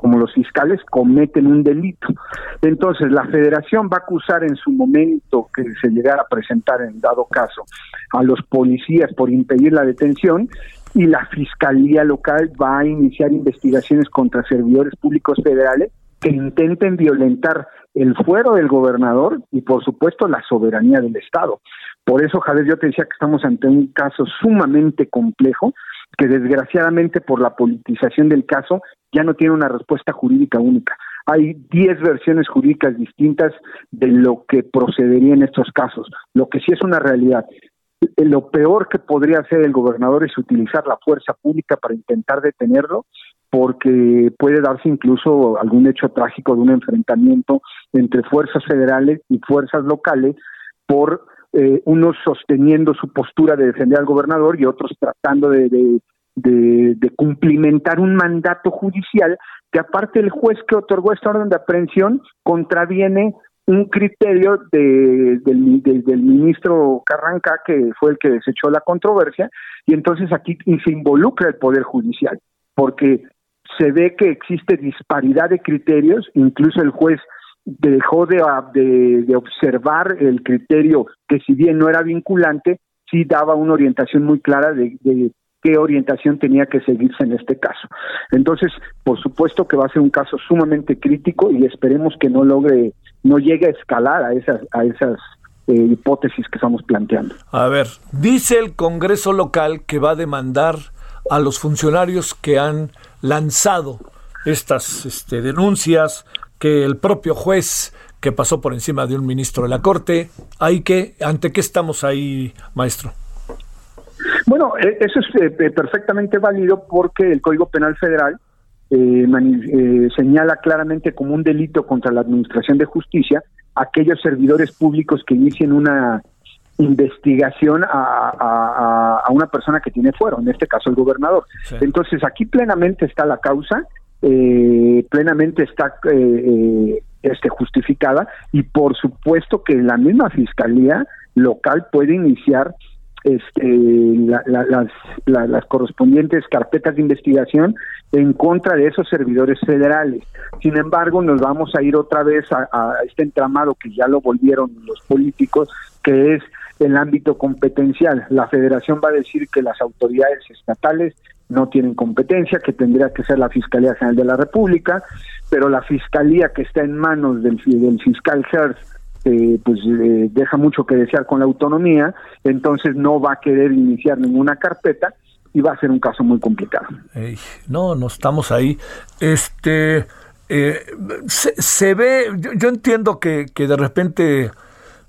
como los fiscales cometen un delito. Entonces, la federación va a acusar en su momento que se llegara a presentar en dado caso a los policías por impedir la detención y la fiscalía local va a iniciar investigaciones contra servidores públicos federales que intenten violentar el fuero del gobernador y por supuesto la soberanía del Estado. Por eso, Javier, yo te decía que estamos ante un caso sumamente complejo que desgraciadamente por la politización del caso ya no tiene una respuesta jurídica única. Hay 10 versiones jurídicas distintas de lo que procedería en estos casos. Lo que sí es una realidad. Eh, lo peor que podría hacer el gobernador es utilizar la fuerza pública para intentar detenerlo, porque puede darse incluso algún hecho trágico de un enfrentamiento entre fuerzas federales y fuerzas locales por eh, unos sosteniendo su postura de defender al gobernador y otros tratando de, de, cumplimentar un mandato judicial que aparte el juez que otorgó esta orden de aprehensión contraviene un criterio de, del, del, ministro Carranca, que fue el que desechó la controversia, y entonces aquí se involucra el Poder Judicial, porque se ve que existe disparidad de criterios, incluso el juez dejó de, de, observar el criterio que si bien no era vinculante, sí daba una orientación muy clara de qué orientación tenía que seguirse en este caso. Entonces, por supuesto que va a ser un caso sumamente crítico y esperemos que no logre, no llegue a escalar a esas, a esas eh, hipótesis que estamos planteando.
A ver, dice el Congreso local que va a demandar a los funcionarios que han lanzado estas este, denuncias, que el propio juez que pasó por encima de un ministro de la Corte, hay que, ¿ante qué estamos ahí, maestro?
Bueno, eh, eso es eh, perfectamente válido porque el Código Penal Federal eh, eh, señala claramente como un delito contra la Administración de Justicia aquellos servidores públicos que inicien una investigación a, a, a, una persona que tiene fuero, en este caso el gobernador.
Sí.
Entonces aquí plenamente está la causa, eh, plenamente está eh, este, justificada y por supuesto que la misma fiscalía local puede iniciar este, la, la, las, la, las correspondientes carpetas de investigación en contra de esos servidores federales. Sin embargo, nos vamos a ir otra vez a, este entramado que ya lo volvieron los políticos, que es el ámbito competencial. La federación va a decir que las autoridades estatales no tienen competencia, que tendría que ser la Fiscalía General de la República, pero la fiscalía que está en manos del, del fiscal Hertz eh, pues eh, deja mucho que desear con la autonomía, entonces no va a querer iniciar ninguna carpeta y va a ser un caso muy complicado.
No, no estamos ahí. Este eh, se, se, ve, yo, yo entiendo que, que, de repente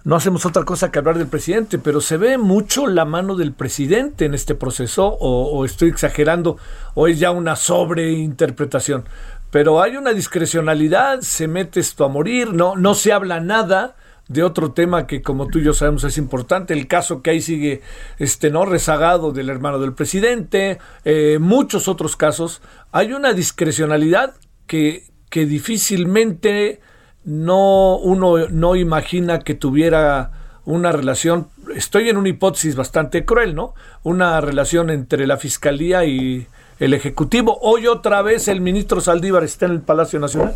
no hacemos otra cosa que hablar del presidente, pero se ve mucho la mano del presidente en este proceso, o, o estoy exagerando, o es ya una sobreinterpretación. Pero hay una discrecionalidad, se mete esto a morir, no, no se habla nada de otro tema que como tú y yo sabemos es importante, el caso que ahí sigue este no rezagado del hermano del presidente, eh, muchos otros casos, hay una discrecionalidad que, que difícilmente no uno no imagina que tuviera una relación, estoy en una hipótesis bastante cruel, ¿no? Una relación entre la fiscalía y el ejecutivo. Hoy otra vez el ministro Saldívar está en el Palacio Nacional.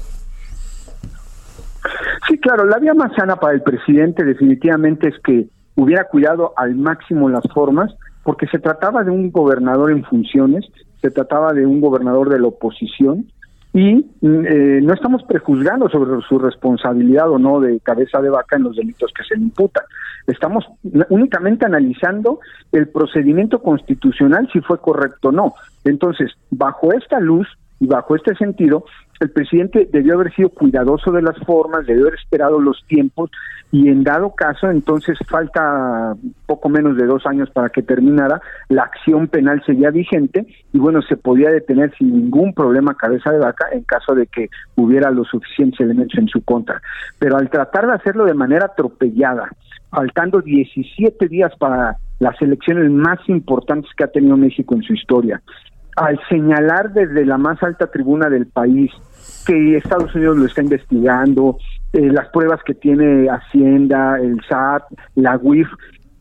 Sí, claro, la vía más sana para el presidente definitivamente es que hubiera cuidado al máximo las formas, porque se trataba de un gobernador en funciones, se trataba de un gobernador de la oposición, y eh, no estamos prejuzgando sobre su responsabilidad o no de cabeza de vaca en los delitos que se le imputan. Estamos únicamente analizando el procedimiento constitucional si fue correcto o no. Entonces, bajo esta luz y bajo este sentido, el presidente debió haber sido cuidadoso de las formas, debió haber esperado los tiempos y en dado caso, entonces falta poco menos de dos años para que terminara, la acción penal seguía vigente y bueno, se podía detener sin ningún problema cabeza de vaca en caso de que hubiera los suficientes elementos en su contra. Pero al tratar de hacerlo de manera atropellada, faltando 17 días para las elecciones más importantes que ha tenido México en su historia, al señalar desde la más alta tribuna del país que Estados Unidos lo está investigando, eh, las pruebas que tiene Hacienda, el SAT, la UIF,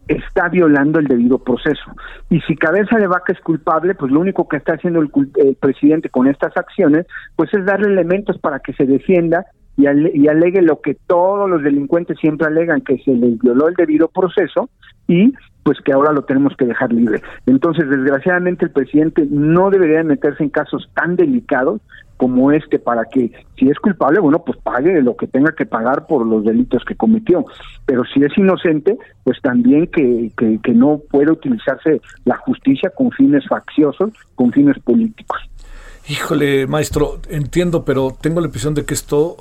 está violando el debido proceso. Y si cabeza de vaca es culpable, pues lo único que está haciendo el, el presidente con estas acciones, pues es darle elementos para que se defienda y, ale y alegue lo que todos los delincuentes siempre alegan, que se les violó el debido proceso y pues que ahora lo tenemos que dejar libre. Entonces, desgraciadamente, el presidente no debería meterse en casos tan delicados como este para que, si es culpable, bueno, pues pague lo que tenga que pagar por los delitos que cometió. Pero si es inocente, pues también que, que, que no puede utilizarse la justicia con fines facciosos, con fines políticos.
Híjole, maestro, entiendo, pero tengo la impresión de que esto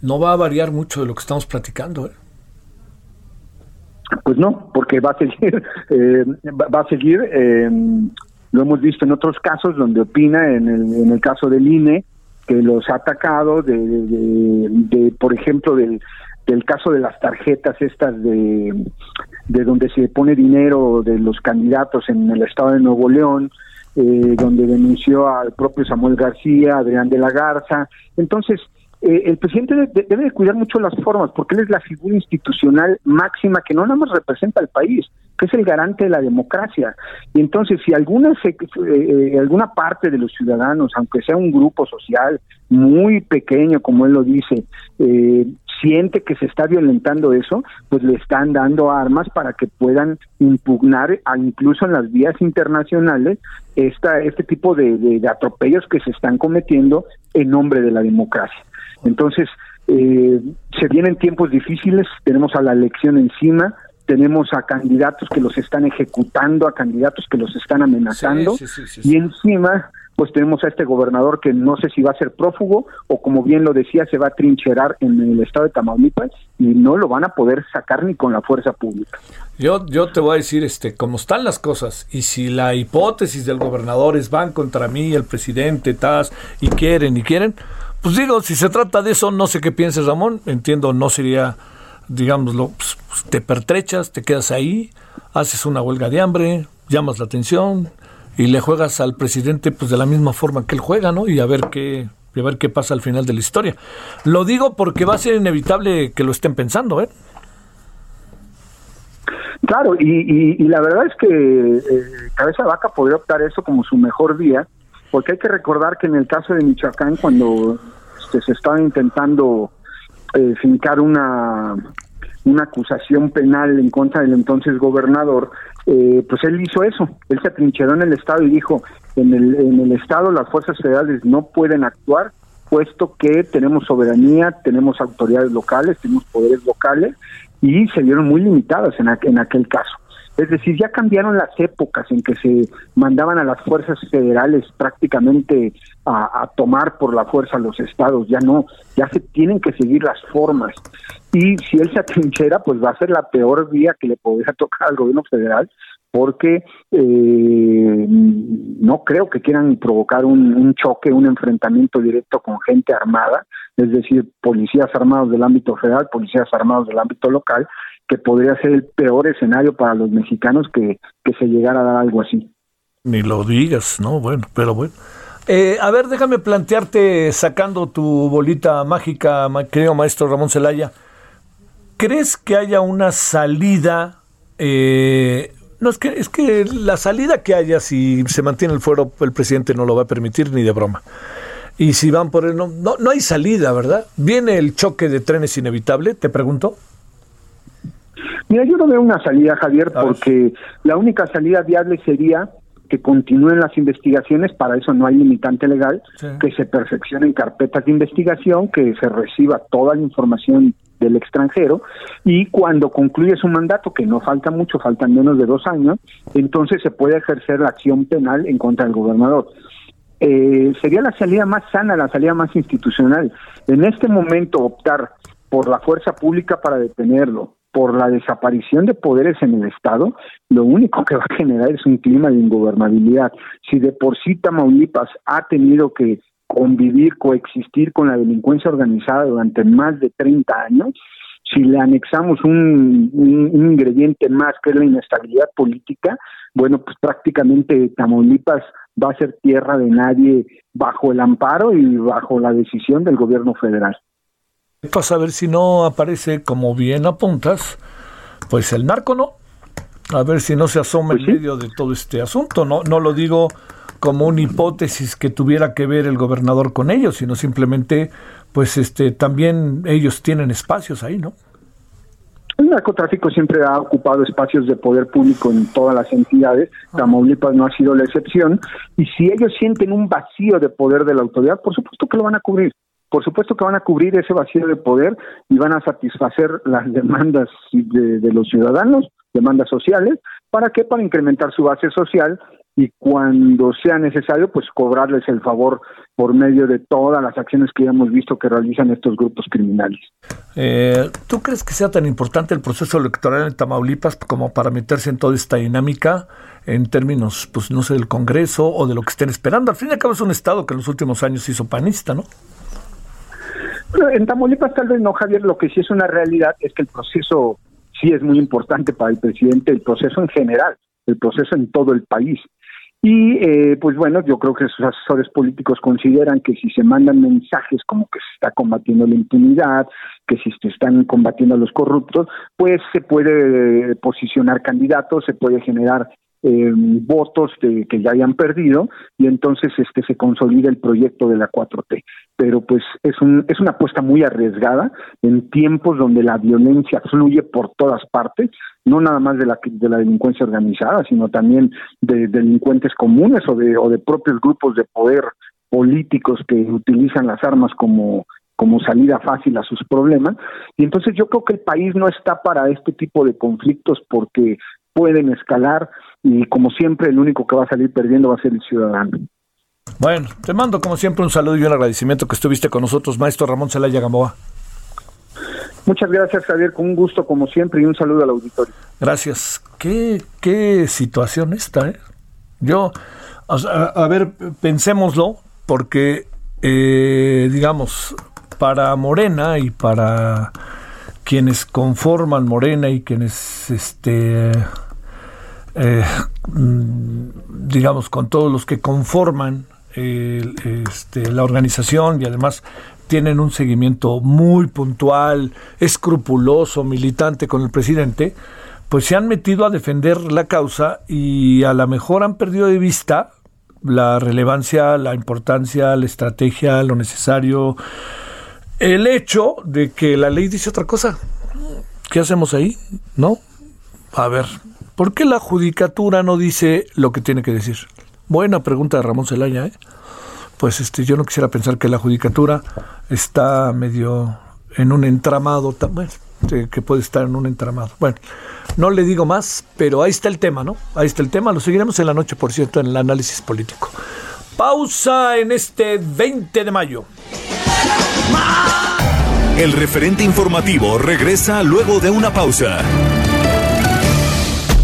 no va a variar mucho de lo que estamos platicando. ¿eh?
Pues no, porque va a seguir, eh, va a seguir, eh, lo hemos visto en otros casos donde opina, en el, en el caso del INE, que los ha atacado, de, por ejemplo, del, del caso de las tarjetas estas de, de donde se pone dinero de los candidatos en el estado de Nuevo León, eh, donde denunció al propio Samuel García, Adrián de la Garza. Entonces, eh, el presidente de, debe de cuidar mucho las formas, porque él es la figura institucional máxima que no nada más representa al país, que es el garante de la democracia. Y entonces, si alguna, eh, eh, alguna parte de los ciudadanos, aunque sea un grupo social muy pequeño, como él lo dice, eh, siente que se está violentando eso, pues le están dando armas para que puedan impugnar a, incluso en las vías internacionales esta, este tipo de, atropellos que se están cometiendo en nombre de la democracia. Entonces, eh, se vienen tiempos difíciles, tenemos a la elección encima, tenemos a candidatos que los están ejecutando, a candidatos que los están amenazando, y encima pues tenemos a este gobernador que no sé si va a ser prófugo o como bien lo decía, se va a trincherar en el estado de Tamaulipas y no lo van a poder sacar ni con la fuerza pública.
Yo, yo te voy a decir, este, cómo están las cosas, y si la hipótesis del gobernador es van contra mí, el presidente, TAS, y quieren, y quieren, pues digo, si se trata de eso, no sé qué pienses, Ramón, entiendo, no sería, digámoslo, pues, te pertrechas, te quedas ahí, haces una huelga de hambre, llamas la atención, y le juegas al presidente pues de la misma forma que él juega, ¿no? Y a ver qué a ver qué pasa al final de la historia. Lo digo porque va a ser inevitable que lo estén pensando, ¿eh?
Claro, y, y, la verdad es que eh, Cabeza Vaca podría optar eso como su mejor vía, porque hay que recordar que en el caso de Michoacán, cuando este, se estaba intentando eh, fincar una, una acusación penal en contra del entonces gobernador, eh, pues él hizo eso, él se atrincheró en el Estado y dijo, en el, en el Estado las fuerzas federales no pueden actuar, puesto que tenemos soberanía, tenemos autoridades locales, tenemos poderes locales, y se vieron muy limitadas en, en aquel caso. Es decir, ya cambiaron las épocas en que se mandaban a las fuerzas federales prácticamente a, tomar por la fuerza los estados, ya no, ya se tienen que seguir las formas. Y si él se atrinchera, pues va a ser la peor vía que le podría tocar al gobierno federal, porque eh, no creo que quieran provocar un, un, choque, un enfrentamiento directo con gente armada, es decir, policías armados del ámbito federal, policías armados del ámbito local, que podría ser el peor escenario para los mexicanos que, que se llegara a dar algo así.
Ni lo digas, ¿no? Bueno, pero bueno. Eh, a ver, déjame plantearte, sacando tu bolita mágica, querido maestro Ramón Celaya, ¿crees que haya una salida? Eh, no, es que, es que la salida que haya, si se mantiene el fuero, el presidente no lo va a permitir ni de broma. Y si van por él, no, no, no hay salida, ¿verdad? ¿Viene el choque de trenes inevitable? Te pregunto.
Mira, yo no veo una salida, Javier, porque la única salida viable sería que continúen las investigaciones, para eso no hay limitante legal, sí. que se perfeccionen carpetas de investigación, que se reciba toda la información del extranjero y cuando concluye su mandato, que no falta mucho, faltan menos de dos años, entonces se puede ejercer la acción penal en contra del gobernador. Eh, sería la salida más sana, la salida más institucional. En este momento optar por la fuerza pública para detenerlo, por la desaparición de poderes en el Estado, lo único que va a generar es un clima de ingobernabilidad. Si de por sí Tamaulipas ha tenido que convivir, coexistir con la delincuencia organizada durante más de 30 años, si le anexamos un, un, un, ingrediente más que es la inestabilidad política, bueno, pues prácticamente Tamaulipas va a ser tierra de nadie bajo el amparo y bajo la decisión del gobierno federal.
Pues a ver si no aparece, como bien apuntas, pues el narco, ¿no? A ver si no se asoma pues en sí. medio de todo este asunto. No, no lo digo como una hipótesis que tuviera que ver el gobernador con ellos, sino simplemente, pues este, también ellos tienen espacios ahí, ¿no?
El narcotráfico siempre ha ocupado espacios de poder público en todas las entidades, Tamaulipas no ha sido la excepción, y si ellos sienten un vacío de poder de la autoridad, por supuesto que lo van a cubrir. Por supuesto que van a cubrir ese vacío de poder y van a satisfacer las demandas de, de, los ciudadanos, demandas sociales, ¿para qué? Para incrementar su base social y cuando sea necesario, pues cobrarles el favor por medio de todas las acciones que ya hemos visto que realizan estos grupos criminales.
Eh, ¿Tú crees que sea tan importante el proceso electoral en Tamaulipas como para meterse en toda esta dinámica en términos, pues no sé, del Congreso o de lo que estén esperando? Al fin y al cabo es un Estado que en los últimos años hizo panista, ¿no?
En Tamaulipas tal vez no, Javier, lo que sí es una realidad es que el proceso sí es muy importante para el presidente, el proceso en general, el proceso en todo el país. Y eh, pues bueno, yo creo que sus asesores políticos consideran que si se mandan mensajes como que se está combatiendo la impunidad, que si se están combatiendo a los corruptos, pues se puede posicionar candidatos, se puede generar eh, votos de, que ya hayan perdido y entonces este se consolida el proyecto de la 4T. Pero pues es, un, es una apuesta muy arriesgada en tiempos donde la violencia fluye por todas partes, no nada más de la, de la delincuencia organizada, sino también de, delincuentes comunes o de, o de propios grupos de poder políticos que utilizan las armas como como salida fácil a sus problemas. Y entonces yo creo que el país no está para este tipo de conflictos porque pueden escalar y como siempre el único que va a salir perdiendo va a ser el ciudadano.
Bueno, te mando como siempre un saludo y un agradecimiento que estuviste con nosotros, maestro Ramón Celaya Gamboa.
Muchas gracias, Javier, con un gusto como siempre y un saludo al auditorio.
Gracias. Qué, qué situación esta, ¿eh? Yo, a, a ver, pensémoslo, porque, eh, digamos, para Morena y para quienes conforman Morena y quienes, este, eh, mm, digamos, con todos los que conforman este, la organización y además tienen un seguimiento muy puntual, escrupuloso, militante con el presidente, pues se han metido a defender la causa y a lo mejor han perdido de vista la relevancia, la importancia, la estrategia, lo necesario, el hecho de que la ley dice otra cosa. ¿Qué hacemos ahí? ¿No? A ver, ¿por qué la judicatura no dice lo que tiene que decir? Buena pregunta de Ramón Zelaya, ¿eh? Pues este, yo no quisiera pensar que la judicatura está medio en un entramado, bueno, que puede estar en un entramado. Bueno, no le digo más, pero ahí está el tema, ¿no? Ahí está el tema, lo seguiremos en la noche, por cierto, en el análisis político. Pausa en este 20 de mayo.
El referente informativo regresa luego de una pausa.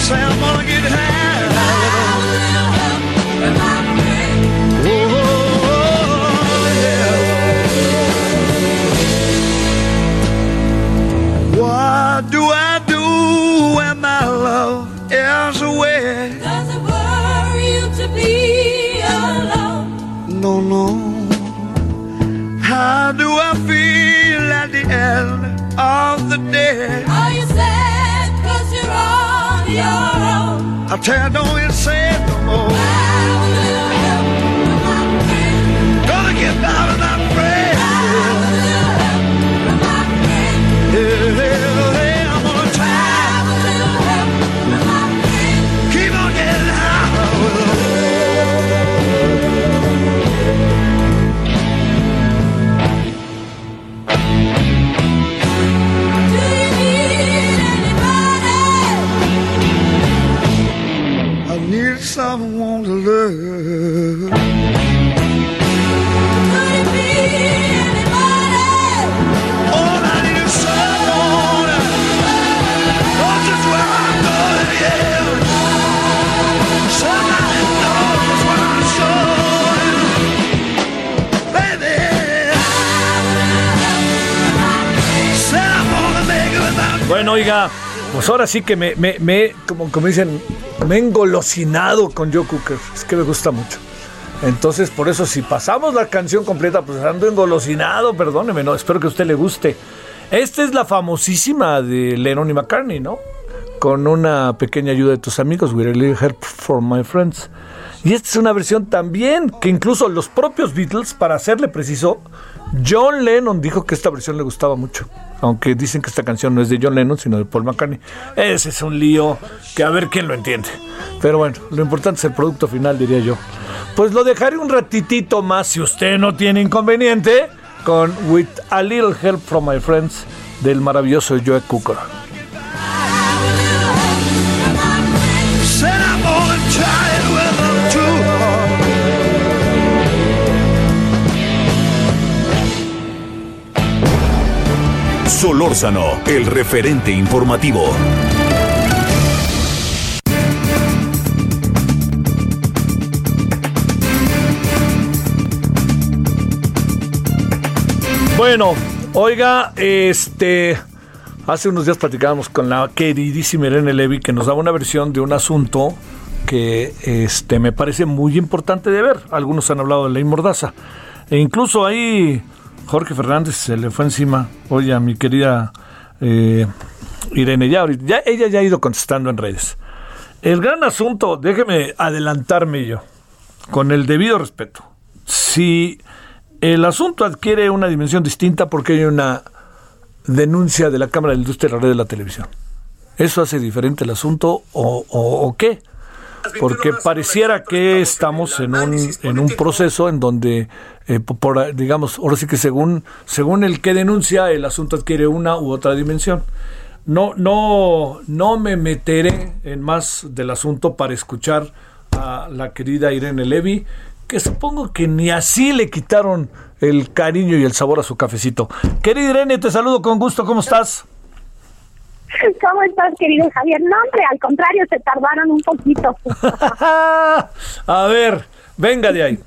say I'm gonna get high. What do I do when my love is away?
Does it worry you to be alone?
No, no. How do I feel at the end of the day? I tell you, don't even say it no more.
Have a little help from my friend.
Gonna get out of my someone to love.
Could it be anybody?
All I need is someone. Knows just where I'm going, yeah. Somebody knows where I'm going. Baby. Said I'm gonna make it without
Bueno, oiga, pues ahora sí que me, me, me como, como dicen, me he engolosinado con Joe Cooker. Es que me gusta mucho. Entonces, por eso, si pasamos la canción completa, pues ando engolosinado, perdóneme, no, espero que a usted le guste. Esta es la famosísima de Lennon y McCartney, ¿no? Con una pequeña ayuda de tus amigos, With a Little Help for My Friends. Y esta es una versión también que incluso los propios Beatles, para serle preciso, John Lennon dijo que esta versión le gustaba mucho. Aunque dicen que esta canción no es de John Lennon, sino de Paul McCartney. Ese es un lío que a ver quién lo entiende. Pero bueno, lo importante es el producto final, diría yo. Pues lo dejaré un ratitito más, si usted no tiene inconveniente, con With a Little Help from My Friends del maravilloso Joe Cooker.
Solórzano, el referente informativo.
Bueno, oiga, este. Hace unos días platicábamos con la queridísima Irene Levy que nos daba una versión de un asunto que este, me parece muy importante de ver. Algunos han hablado de ley Mordaza. E incluso ahí Jorge Fernández se le fue encima. Oye, a mi querida eh, Irene, ya, ya ella ya ha ido contestando en redes. El gran asunto, déjeme adelantarme yo, con el debido respeto. Si el asunto adquiere una dimensión distinta porque hay una denuncia de la Cámara de Industria de la Red de la Televisión. ¿Eso hace diferente el asunto o- o qué? Porque pareciera que estamos en un, en un proceso en donde, eh, po- por, digamos, ahora sí que según, según el que denuncia, el asunto adquiere una u otra dimensión. No, no, no me meteré en más del asunto para escuchar a la querida Irene Levy, que supongo que ni así le quitaron el cariño y el sabor a su cafecito. Querida Irene, te saludo con gusto, ¿cómo estás?
¿Cómo estás, querido Javier? No, hombre, al contrario, se tardaron un poquito.
a ver, venga de ahí.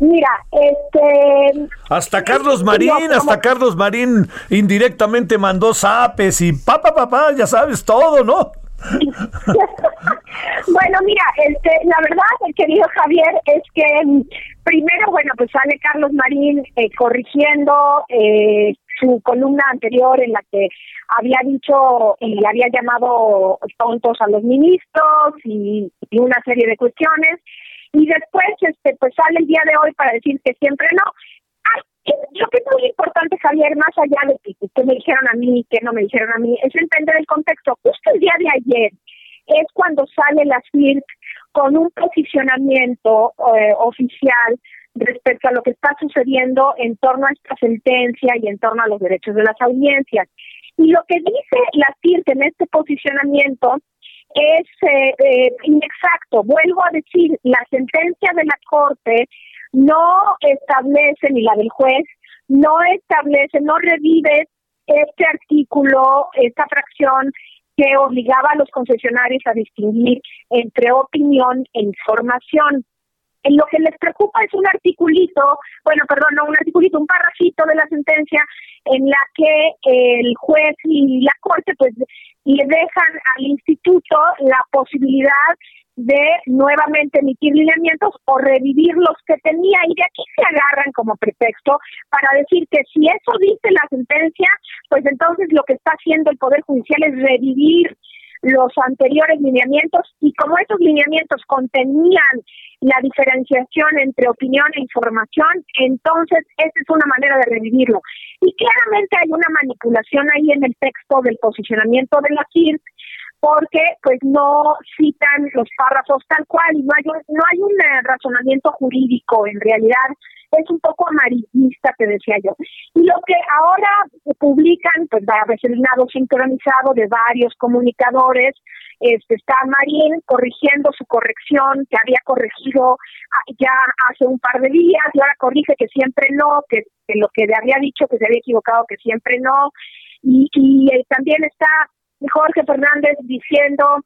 Mira, este...
Hasta Carlos Marín,
No,
hasta. Carlos Marín indirectamente mandó zapes y papá, papá, ya sabes todo, ¿no?
bueno, mira, este, la verdad, querido Javier, es que mm, primero, bueno, pues sale Carlos Marín eh, corrigiendo eh, su columna anterior en la que había dicho y le había llamado tontos a los ministros y, y una serie de cuestiones y después este pues sale el día de hoy para decir que siempre no Ay, eh, lo que es muy importante, Javier, más allá de que, que me dijeron a mí, que no me dijeron a mí, es entender el contexto. Justo el día de ayer es cuando sale la CIRC con un posicionamiento eh, oficial respecto a lo que está sucediendo en torno a esta sentencia y en torno a los derechos de las audiencias. Y lo que dice la CIRC en este posicionamiento es eh, eh, inexacto. Vuelvo a decir, la sentencia de la Corte no establece, ni la del juez, no establece, no revive este artículo, esta fracción que obligaba a los concesionarios a distinguir entre opinión e información. En lo que les preocupa es un articulito, bueno, perdón, no un articulito, un parrafito de la sentencia en la que el juez y la corte pues le dejan al instituto la posibilidad de nuevamente emitir lineamientos o revivir los que tenía. Y de aquí se agarran como pretexto para decir que si eso dice la sentencia, pues entonces lo que está haciendo el Poder Judicial es revivir los anteriores lineamientos y como esos lineamientos contenían la diferenciación entre opinión e información, entonces esa es una manera de revivirlo. Y claramente hay una manipulación ahí en el texto del posicionamiento de la CIRC porque pues no citan los párrafos tal cual y no hay un, no hay un eh, razonamiento jurídico en realidad es un poco amarillista te decía yo. Y lo que ahora publican pues va lado sincronizado de varios comunicadores este está Marín corrigiendo su corrección que había corregido ah, ya hace un par de días y ahora corrige que siempre no que, que lo que le había dicho que se había equivocado que siempre no. Y, y eh, también está Jorge Fernández diciendo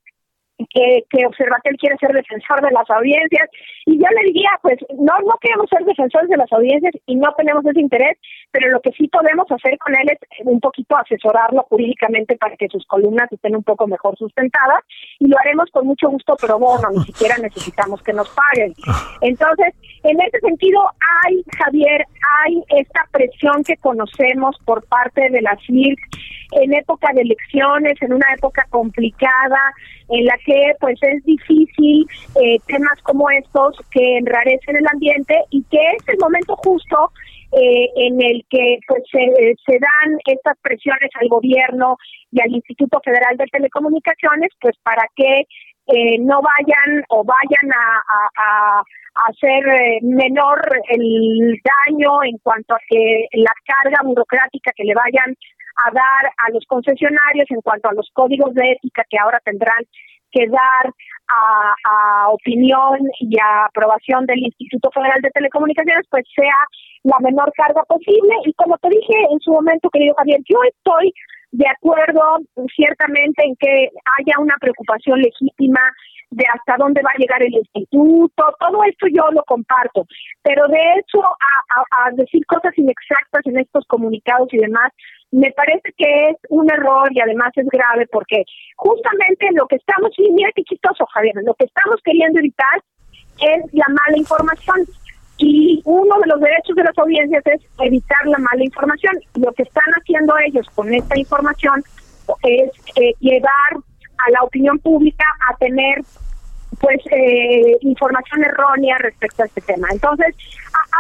que, que Observatel quiere ser defensor de las audiencias. Y yo le diría pues no no queremos ser defensores de las audiencias y no tenemos ese interés pero lo que sí podemos hacer con él es un poquito asesorarlo jurídicamente para que sus columnas estén un poco mejor sustentadas y lo haremos con mucho gusto pero bueno ni siquiera necesitamos que nos paguen. Entonces en ese sentido hay Javier hay esta presión que conocemos por parte de la CIRC en época de elecciones, en una época complicada, en la que pues es difícil eh, temas como estos que enrarecen el ambiente y que es el momento justo eh, en el que pues se, se dan estas presiones al gobierno y al Instituto Federal de Telecomunicaciones pues para que eh, no vayan o vayan a, a, a- a hacer eh, menor el daño en cuanto a que la carga burocrática que le vayan a dar a los concesionarios en cuanto a los códigos de ética que ahora tendrán que dar a, opinión y a aprobación del Instituto Federal de Telecomunicaciones, pues sea la menor carga posible. Y como te dije en su momento, querido Javier, yo estoy de acuerdo ciertamente en que haya una preocupación legítima de hasta dónde va a llegar el instituto, todo esto yo lo comparto, pero de a, a- a decir cosas inexactas en estos comunicados y demás, me parece que es un error y además es grave porque justamente lo que estamos, y mira qué Javier, lo que estamos queriendo evitar es la mala información. Y uno de los derechos de las audiencias es evitar la mala información. Lo que están haciendo ellos con esta información es eh, llevar a la opinión pública a tener pues eh, información errónea respecto a este tema. Entonces,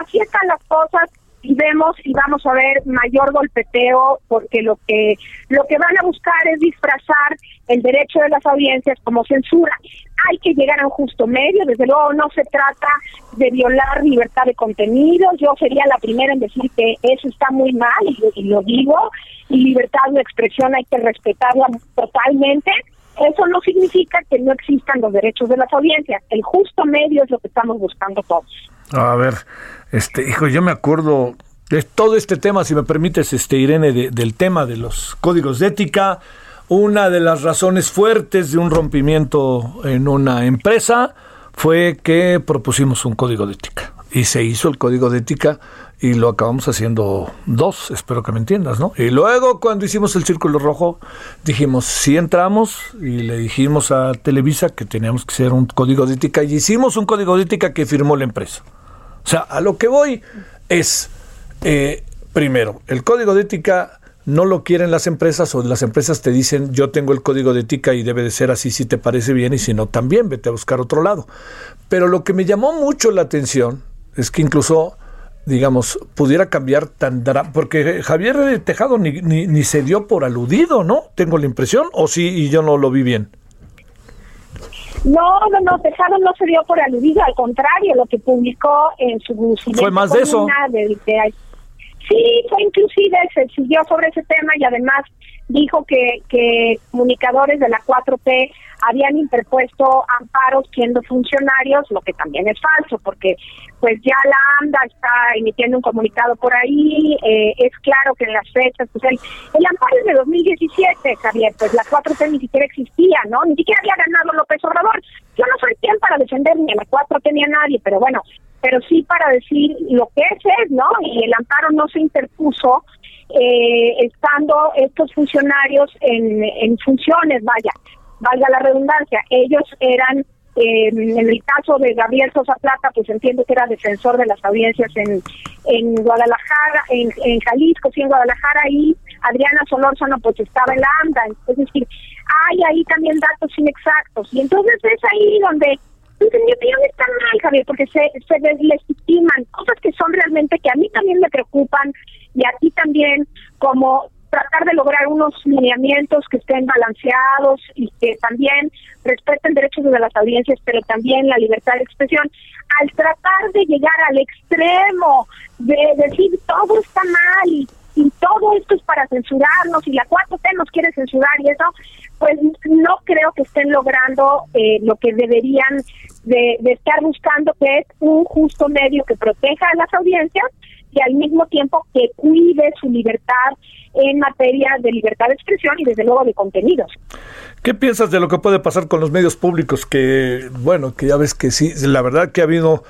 así están las cosas y vemos y vamos a ver mayor golpeteo porque lo que lo que van a buscar es disfrazar el derecho de las audiencias como censura. Hay que llegar a un justo medio, desde luego no se trata de violar libertad de contenido, yo sería la primera en decir que eso está muy mal y, y lo digo, y libertad de expresión hay que respetarla totalmente, eso no significa que no existan los derechos de las audiencias. El justo medio es lo que estamos buscando todos.
A ver, este, hijo, yo me acuerdo de todo este tema, si me permites, este, Irene, de- del tema de los códigos de ética. Una de las razones fuertes de un rompimiento en una empresa fue que propusimos un código de ética. Y se hizo el código de ética y lo acabamos haciendo dos, espero que me entiendas, ¿no? Y luego cuando hicimos el círculo rojo, dijimos, sí entramos y le dijimos a Televisa que teníamos que hacer un código de ética y hicimos un código de ética que firmó la empresa. O sea, a lo que voy es, eh, primero, el código de ética no lo quieren las empresas o las empresas te dicen yo tengo el código de ética y debe de ser así si te parece bien y si no también vete a buscar otro lado. Pero lo que me llamó mucho la atención es que incluso, digamos, pudiera cambiar tan porque Javier Tejado ni, ni, ni se dio por aludido, ¿no? Tengo la impresión, o sí, y yo no lo vi bien.
No, no, no, Tejado no se dio por aludido, al contrario, lo que publicó en su
Fue más de eso.
columna de- de- sí, fue inclusive, se siguió sobre ese tema y además dijo que, que comunicadores de la 4T habían interpuesto amparos siendo funcionarios, lo que también es falso, porque pues ya la AMDA está emitiendo un comunicado por ahí, eh, es claro que en las fechas, pues el, el amparo es de 2017, Javier, pues la 4T ni siquiera existía, ¿no? Ni siquiera había ganado López Obrador. Yo no soy quien para defender ni a la 4T ni a nadie, pero bueno, pero sí para decir lo que es, es, ¿no? Y el amparo no se interpuso eh, estando estos funcionarios en, en funciones, vaya, valga la redundancia, ellos eran, eh, en el caso de Gabriel Sosa Plata, pues entiendo que era defensor de las audiencias en, en Guadalajara, en, en Jalisco, sí, en Guadalajara, y Adriana Solórzano pues estaba en la AMDA, es decir, hay ahí también datos inexactos, y entonces es ahí donde pues, en mi opinión mal, Javier, porque se, se deslegitiman cosas que son realmente que a mí también me preocupan y a ti también, como tratar de lograr unos lineamientos que estén balanceados y que también respeten derechos de las audiencias, pero también la libertad de expresión. Al tratar de llegar al extremo de decir todo está mal y, todo esto es para censurarnos y la 4T nos quiere censurar y eso, pues no creo que estén logrando eh, lo que deberían de, de estar buscando, que es un justo medio que proteja a las audiencias y al mismo tiempo que cuide su libertad en materia de libertad de expresión y desde luego de contenidos.
¿Qué piensas de lo que puede pasar con los medios públicos? Que, bueno, que ya ves que sí, la verdad que ha habido,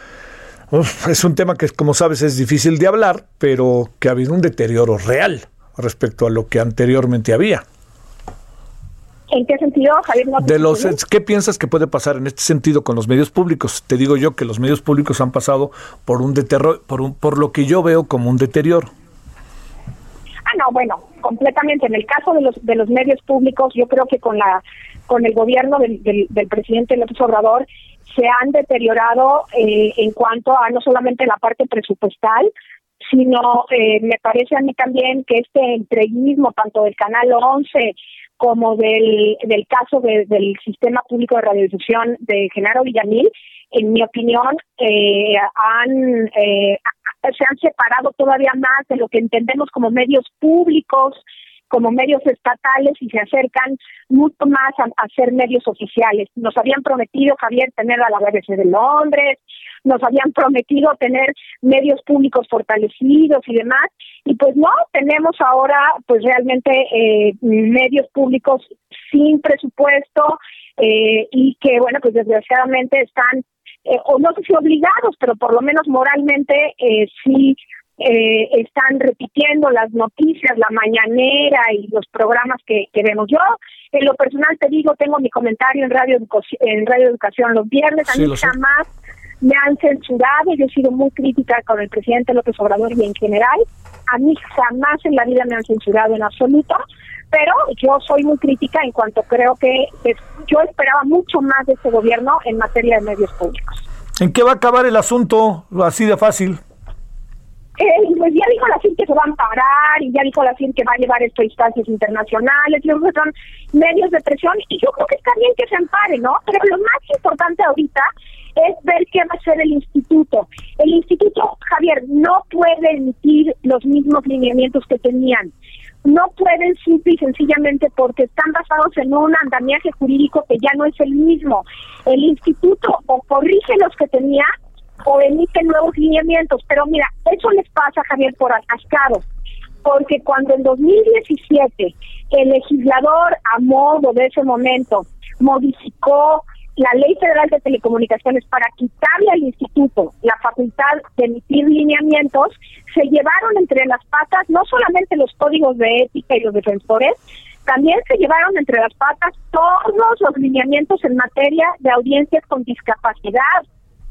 uf, es un tema que como sabes es difícil de hablar, pero que ha habido un deterioro real respecto a lo que anteriormente había.
¿En qué sentido, Javier? No
De los. ¿Qué piensas que puede pasar en este sentido con los medios públicos? Te digo yo que los medios públicos han pasado por un deterioro, por, un, por lo que yo veo como un deterioro.
No, bueno, completamente. En el caso de los de los medios públicos, yo creo que con la con el gobierno del, del, presidente López Obrador se han deteriorado eh, en cuanto a no solamente la parte presupuestal, sino eh, me parece a mí también que este entreguismo tanto del Canal 11 como del, del caso de- del sistema público de radiodifusión de Genaro Villamil, en mi opinión, eh, han eh, se han separado todavía más de lo que entendemos como medios públicos, como medios estatales y se acercan mucho más a, ser medios oficiales. Nos habían prometido, Javier, tener a la BBC de Londres, nos habían prometido tener medios públicos fortalecidos y demás, y pues no, tenemos ahora pues realmente eh, medios públicos sin presupuesto eh, y que bueno, pues desgraciadamente están, eh, o no sé si obligados, pero por lo menos moralmente eh, sí eh, están repitiendo las noticias, la mañanera y los programas que, que vemos. Yo, en lo personal, te digo, tengo mi comentario en Radio, en Radio Educación los viernes. A
Sí,
mí
sé.
jamás me han censurado. Yo he sido muy crítica con el presidente López Obrador y en general. A mí jamás en la vida me han censurado en absoluto. Pero yo soy muy crítica en cuanto creo que es- yo esperaba mucho más de este gobierno en materia de medios públicos.
¿En qué va a acabar el asunto? Así de fácil.
Eh, pues ya dijo la CIR que se van a parar y ya dijo la CIR que va a llevar esto a instancias internacionales. Que son medios de presión y yo creo que está bien que se ampare, ¿no? Pero lo más importante ahorita es ver qué va a hacer el instituto. El instituto, Javier, no puede emitir los mismos lineamientos que tenían. No pueden simple y sencillamente porque están basados en un andamiaje jurídico que ya no es el mismo. El instituto o corrige los que tenía o emiten nuevos lineamientos. Pero mira, eso les pasa, Javier, por atascado. Porque cuando en 2017 el legislador a modo de ese momento modificó la Ley Federal de Telecomunicaciones para quitarle al instituto la facultad de emitir lineamientos, se llevaron entre las patas no solamente los códigos de ética y los defensores, también se llevaron entre las patas todos los lineamientos en materia de audiencias con discapacidad,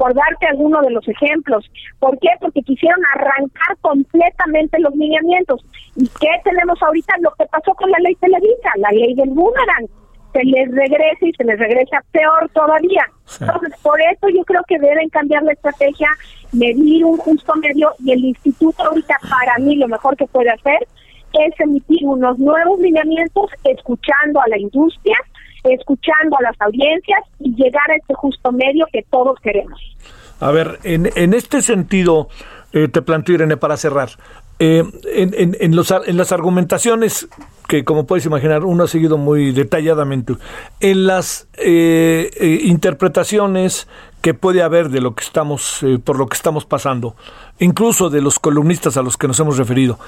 por darte alguno de los ejemplos. ¿Por qué? Porque quisieron arrancar completamente los lineamientos. ¿Y qué tenemos ahorita? Lo que pasó con la ley Televisa, la ley del boomerang. Se les regresa y se les regresa peor todavía.
Sí.
Entonces, por eso yo creo que deben cambiar la estrategia, medir un justo medio y el instituto ahorita para mí lo mejor que puede hacer es emitir unos nuevos lineamientos escuchando a la industria, escuchando a las audiencias y llegar a este justo medio que todos queremos.
A ver, en, en este sentido, eh, te planteo, Irene, para cerrar. Eh, en, en- en los en las argumentaciones que, como puedes imaginar, uno ha seguido muy detalladamente, en las eh, eh, interpretaciones que puede haber de lo que estamos, eh, por lo que estamos pasando, incluso de los columnistas a los que nos hemos referido,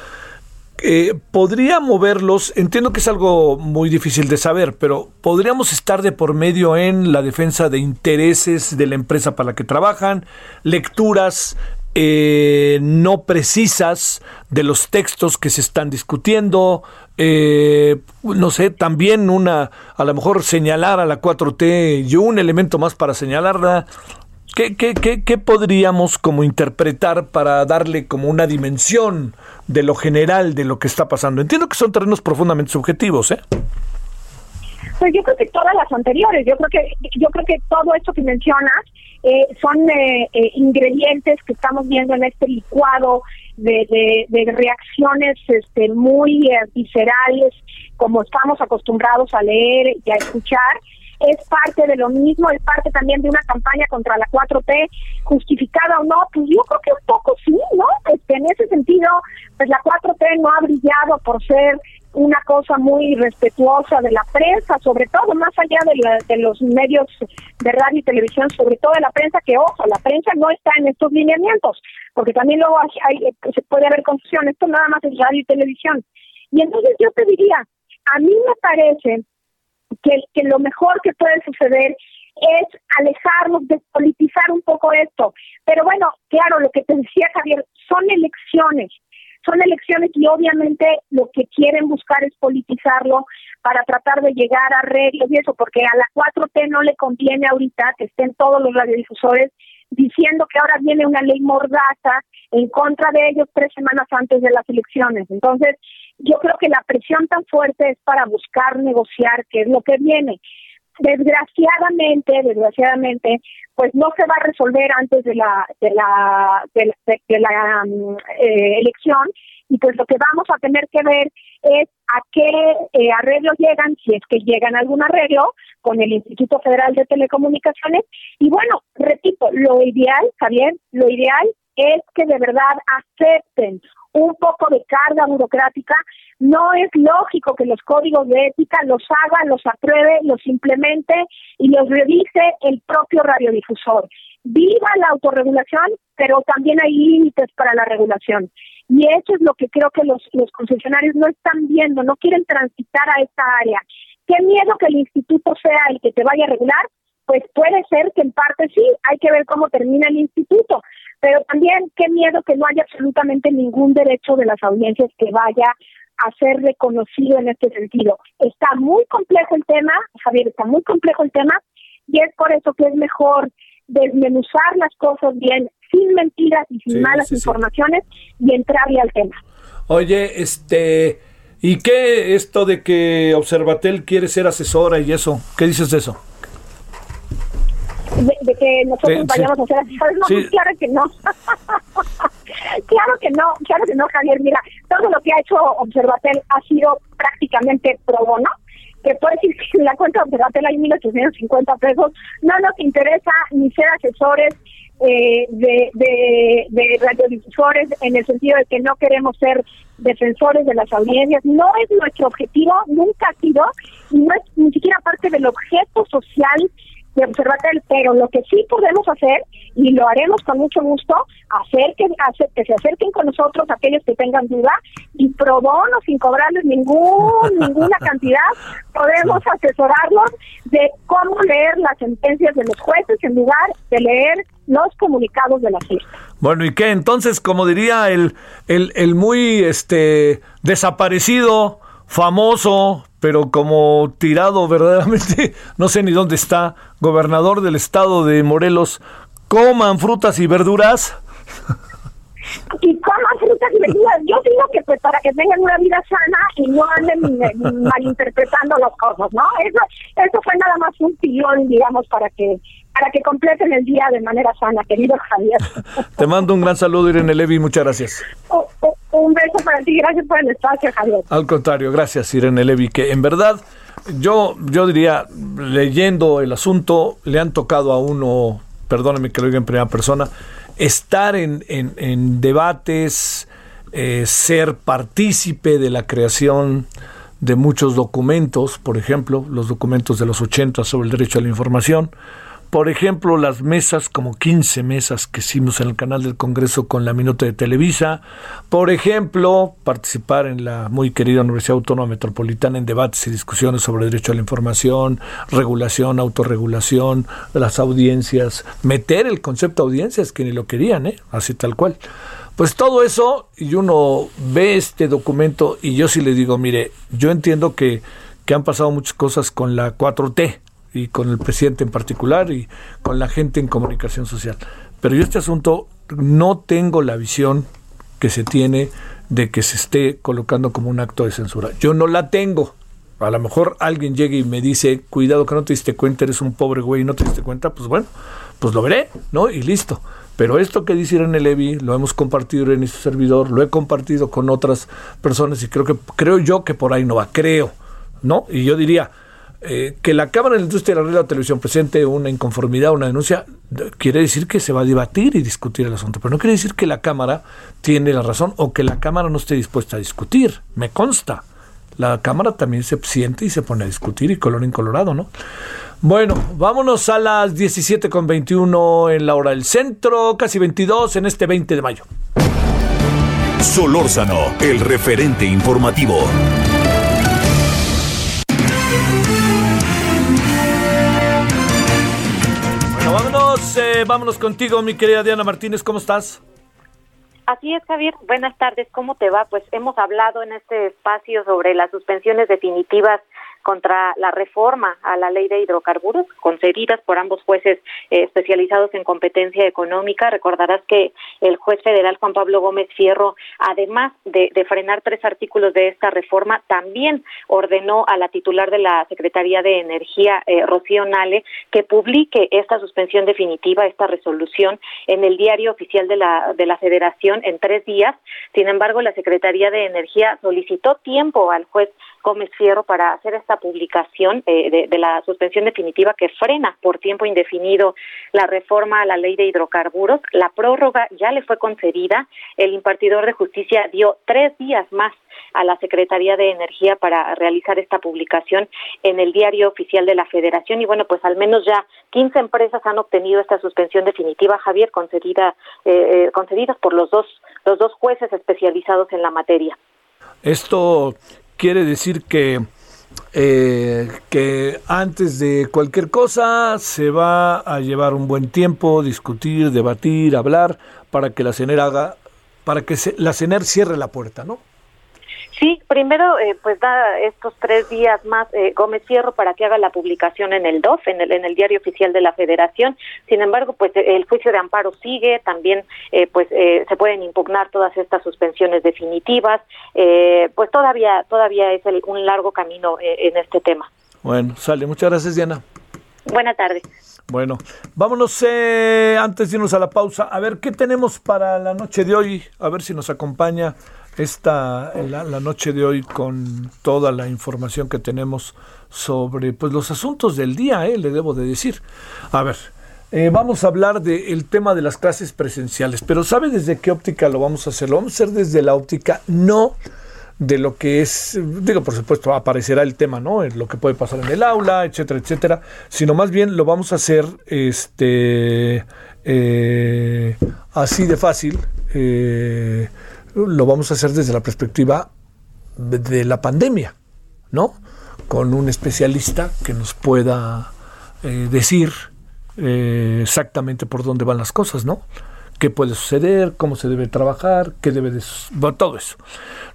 eh, podría moverlos, entiendo que es algo muy difícil de saber, pero podríamos estar de por medio en la defensa de intereses de la empresa para la que trabajan, lecturas eh, no precisas de los textos que se están discutiendo, eh, no sé, también una, a lo mejor señalar a la 4T y un elemento más para señalarla. ¿Qué, qué, qué, qué podríamos como interpretar para darle como una dimensión de lo general de lo que está pasando? Entiendo que son terrenos profundamente subjetivos, ¿eh?
Pues yo creo que todas las anteriores, yo creo que yo creo que todo esto que mencionas eh, son eh, eh, ingredientes que estamos viendo en este licuado de, de, reacciones este, muy eh, viscerales, como estamos acostumbrados a leer y a escuchar. Es parte de lo mismo, es parte también de una campaña contra la 4T, justificada o no, pues yo creo que un poco sí, ¿no? Este, en ese sentido, pues la 4T no ha brillado por ser una cosa muy respetuosa de la prensa, sobre todo más allá de, la- de los medios de radio y televisión, sobre todo de la prensa, que ojo, la prensa no está en estos lineamientos, porque también luego se puede haber confusión, esto nada más es radio y televisión. Y entonces yo te diría, a mí me parece que lo mejor que puede suceder es alejarnos, despolitizar un poco esto. Pero bueno, claro, lo que te decía Javier, son elecciones son elecciones y obviamente lo que quieren buscar es politizarlo para tratar de llegar a arreglos y eso, porque a la 4T no le conviene ahorita que estén todos los radiodifusores diciendo que ahora viene una ley mordaza en contra de ellos tres semanas antes de las elecciones. Entonces, yo creo que la presión tan fuerte es para buscar negociar qué es lo que viene. Desgraciadamente, desgraciadamente, pues no se va a resolver antes de la de la de la, de- la, mm, eh, elección y pues lo que vamos a tener que ver es a qué eh, llegan, si es que llegan a algún arreglo con el Instituto Federal de Telecomunicaciones. Y bueno, repito, lo ideal, Javier, lo ideal es que de verdad acepten un poco de carga burocrática. No es lógico que los códigos de ética los haga, los apruebe, los implemente y los revise el propio radiodifusor. Viva la autorregulación, pero también hay límites para la regulación. Y eso es lo que creo que los, los concesionarios no están viendo, no quieren transitar a esta área. ¿Qué miedo que el instituto sea el que te vaya a regular? Pues puede ser que en parte sí, hay que ver cómo termina el instituto, pero también qué miedo que no haya absolutamente ningún derecho de las audiencias que vaya a ser reconocido en este sentido. Está muy complejo el tema, Javier, está muy complejo el tema, y es por eso que es mejor desmenuzar las cosas bien, sin mentiras y sin
Sí,
malas
sí, sí.
informaciones, y entrarle al tema.
Oye, este, ¿y qué esto de que Observatel quiere ser asesora y eso? ¿Qué dices de eso?
Que nosotros
Sí,
vayamos
sí.
a hacer asesores. No,
Sí.
pues claro que no. claro que no, claro que no, Javier. Mira, todo lo que ha hecho Observatel ha sido prácticamente pro bono. Que puede decir que en la cuenta de Observatel hay 1.850 pesos. No nos interesa ni ser asesores eh, de, de, de radiodifusores en el sentido de que no queremos ser defensores de las audiencias. No es nuestro objetivo, nunca ha sido, y no es ni siquiera parte del objeto social de Observatel, pero lo que sí podemos hacer, y lo haremos con mucho gusto, hacer que, hacer que se acerquen con nosotros aquellos que tengan duda y pro bono, sin cobrarles ningún, ninguna cantidad, podemos asesorarlos de cómo leer las sentencias de los jueces en lugar de leer los comunicados de la fiesta.
Bueno, ¿y qué? Entonces, como diría el, el, el muy este desaparecido, famoso, pero como tirado verdaderamente, no sé ni dónde está, gobernador del estado de Morelos, coman frutas y verduras.
y coman frutas y verduras. Yo digo que pues para que tengan una vida sana y no anden eh, malinterpretando las cosas, ¿no? Eso, eso fue nada más un pilón, digamos, para que para que completen el día de manera sana, querido Javier.
Te mando un gran saludo, Irene Levi, muchas gracias.
Un- un- un beso para ti, gracias por el espacio, Javier.
Al contrario, gracias Irene Levi, que en verdad yo, yo diría, leyendo el asunto, le han tocado a uno, perdóneme que lo diga en primera persona, estar en, en- en debates, eh, ser partícipe de la creación de muchos documentos, por ejemplo, los documentos de los 80 sobre el derecho a la información, por ejemplo, las mesas, como 15 mesas que hicimos en el canal del Congreso con la Minuta de Televisa. Por ejemplo, participar en la muy querida Universidad Autónoma Metropolitana en debates y discusiones sobre derecho a la información, regulación, autorregulación, las audiencias, meter el concepto de audiencias que ni lo querían, ¿eh? así tal cual. Pues todo eso, y uno ve este documento y yo sí le digo, mire, yo entiendo que, que han pasado muchas cosas con la 4T, y con el presidente en particular y con la gente en comunicación social. Pero yo este asunto no tengo la visión que se tiene de que se esté colocando como un acto de censura. Yo no la tengo. A lo mejor alguien llegue y me dice, cuidado que no te diste cuenta, eres un pobre güey y no te diste cuenta, pues bueno, pues lo veré, ¿no? Y listo. Pero esto que dice Irene Levy, lo hemos compartido en este servidor, lo he compartido con otras personas y creo que creo yo que por ahí no va, creo, ¿no? Y yo diría, eh, que la Cámara de la Industria de la Radio y la Televisión presente una inconformidad, una denuncia, de- quiere decir que se va a debatir y discutir el asunto, pero no quiere decir que la Cámara tiene la razón o que la Cámara no esté dispuesta a discutir, me consta. La Cámara también se siente y se pone a discutir y color colorado, ¿no? Bueno, vámonos a las 17 con 21 en la hora del centro, casi 22 en este 20 de mayo.
Solórzano, el referente informativo.
Vámonos, eh, vámonos contigo, mi querida Diana Martínez, ¿cómo estás?
Así es, Javier. Buenas tardes. ¿Cómo te va? Pues hemos hablado en este espacio sobre las suspensiones definitivas contra la reforma a la ley de hidrocarburos concedidas por ambos jueces eh, especializados en competencia económica. Recordarás que el juez federal Juan Pablo Gómez Fierro, además de, de frenar tres artículos de esta reforma, también ordenó a la titular de la Secretaría de Energía, eh, Rocío Nale, que publique esta suspensión definitiva, esta resolución, en el diario oficial de la, de la Federación en tres días. Sin embargo, la Secretaría de Energía solicitó tiempo al juez Gómez Fierro para hacer esta publicación eh, de, la suspensión definitiva que frena por tiempo indefinido la reforma a la ley de hidrocarburos. La prórroga ya le fue concedida. El impartidor de justicia dio tres días más a la Secretaría de Energía para realizar esta publicación en el diario oficial de la Federación y bueno, pues al menos ya 15 empresas han obtenido esta suspensión definitiva, Javier, concedida eh, eh, concedidas por los dos los dos jueces especializados en la materia.
Esto quiere decir que eh, que antes de cualquier cosa se va a llevar un buen tiempo, discutir, debatir, hablar, para que la CENER haga, para que la CENER cierre la puerta, ¿no?
Sí, primero eh, pues da estos tres días más eh, Gómez Fierro para que haga la publicación en el DOF, en el, en el diario oficial de la Federación. Sin embargo, pues eh, el juicio de amparo sigue, también eh, pues eh, se pueden impugnar todas estas suspensiones definitivas. Eh, pues todavía todavía es el- un largo camino en este tema.
Bueno, sale. Muchas gracias, Diana.
Buena tarde.
Bueno, vámonos eh, antes de irnos a la pausa. A ver, ¿qué tenemos para la noche de hoy? A ver si nos acompaña esta la, noche de hoy con toda la información que tenemos sobre pues los asuntos del día, eh, le debo de decir. A ver, eh, vamos a hablar del tema de las clases presenciales, pero ¿sabe desde qué óptica lo vamos a hacer? Lo vamos a hacer desde la óptica no de lo que es, digo, por supuesto, aparecerá el tema, ¿no? En Lo que puede pasar en el aula, etcétera, etcétera, sino más bien lo vamos a hacer este eh, así de fácil, eh, lo vamos a hacer desde la perspectiva de la pandemia, ¿no? Con un especialista que nos pueda eh, decir exactamente por dónde van las cosas, ¿no? Qué puede suceder, cómo se debe trabajar, qué debe de todo eso.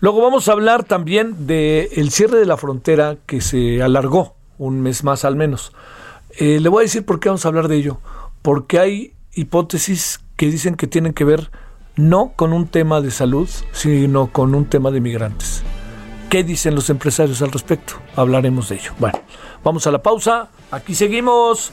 Luego vamos a hablar también del cierre de la frontera que se alargó un mes más al menos. Eh, le voy a decir por qué vamos a hablar de ello. Porque hay hipótesis que dicen que tienen que ver no con un tema de salud, sino con un tema de migrantes. ¿Qué dicen los empresarios al respecto? Hablaremos de ello. Bueno, vamos a la pausa. Aquí seguimos.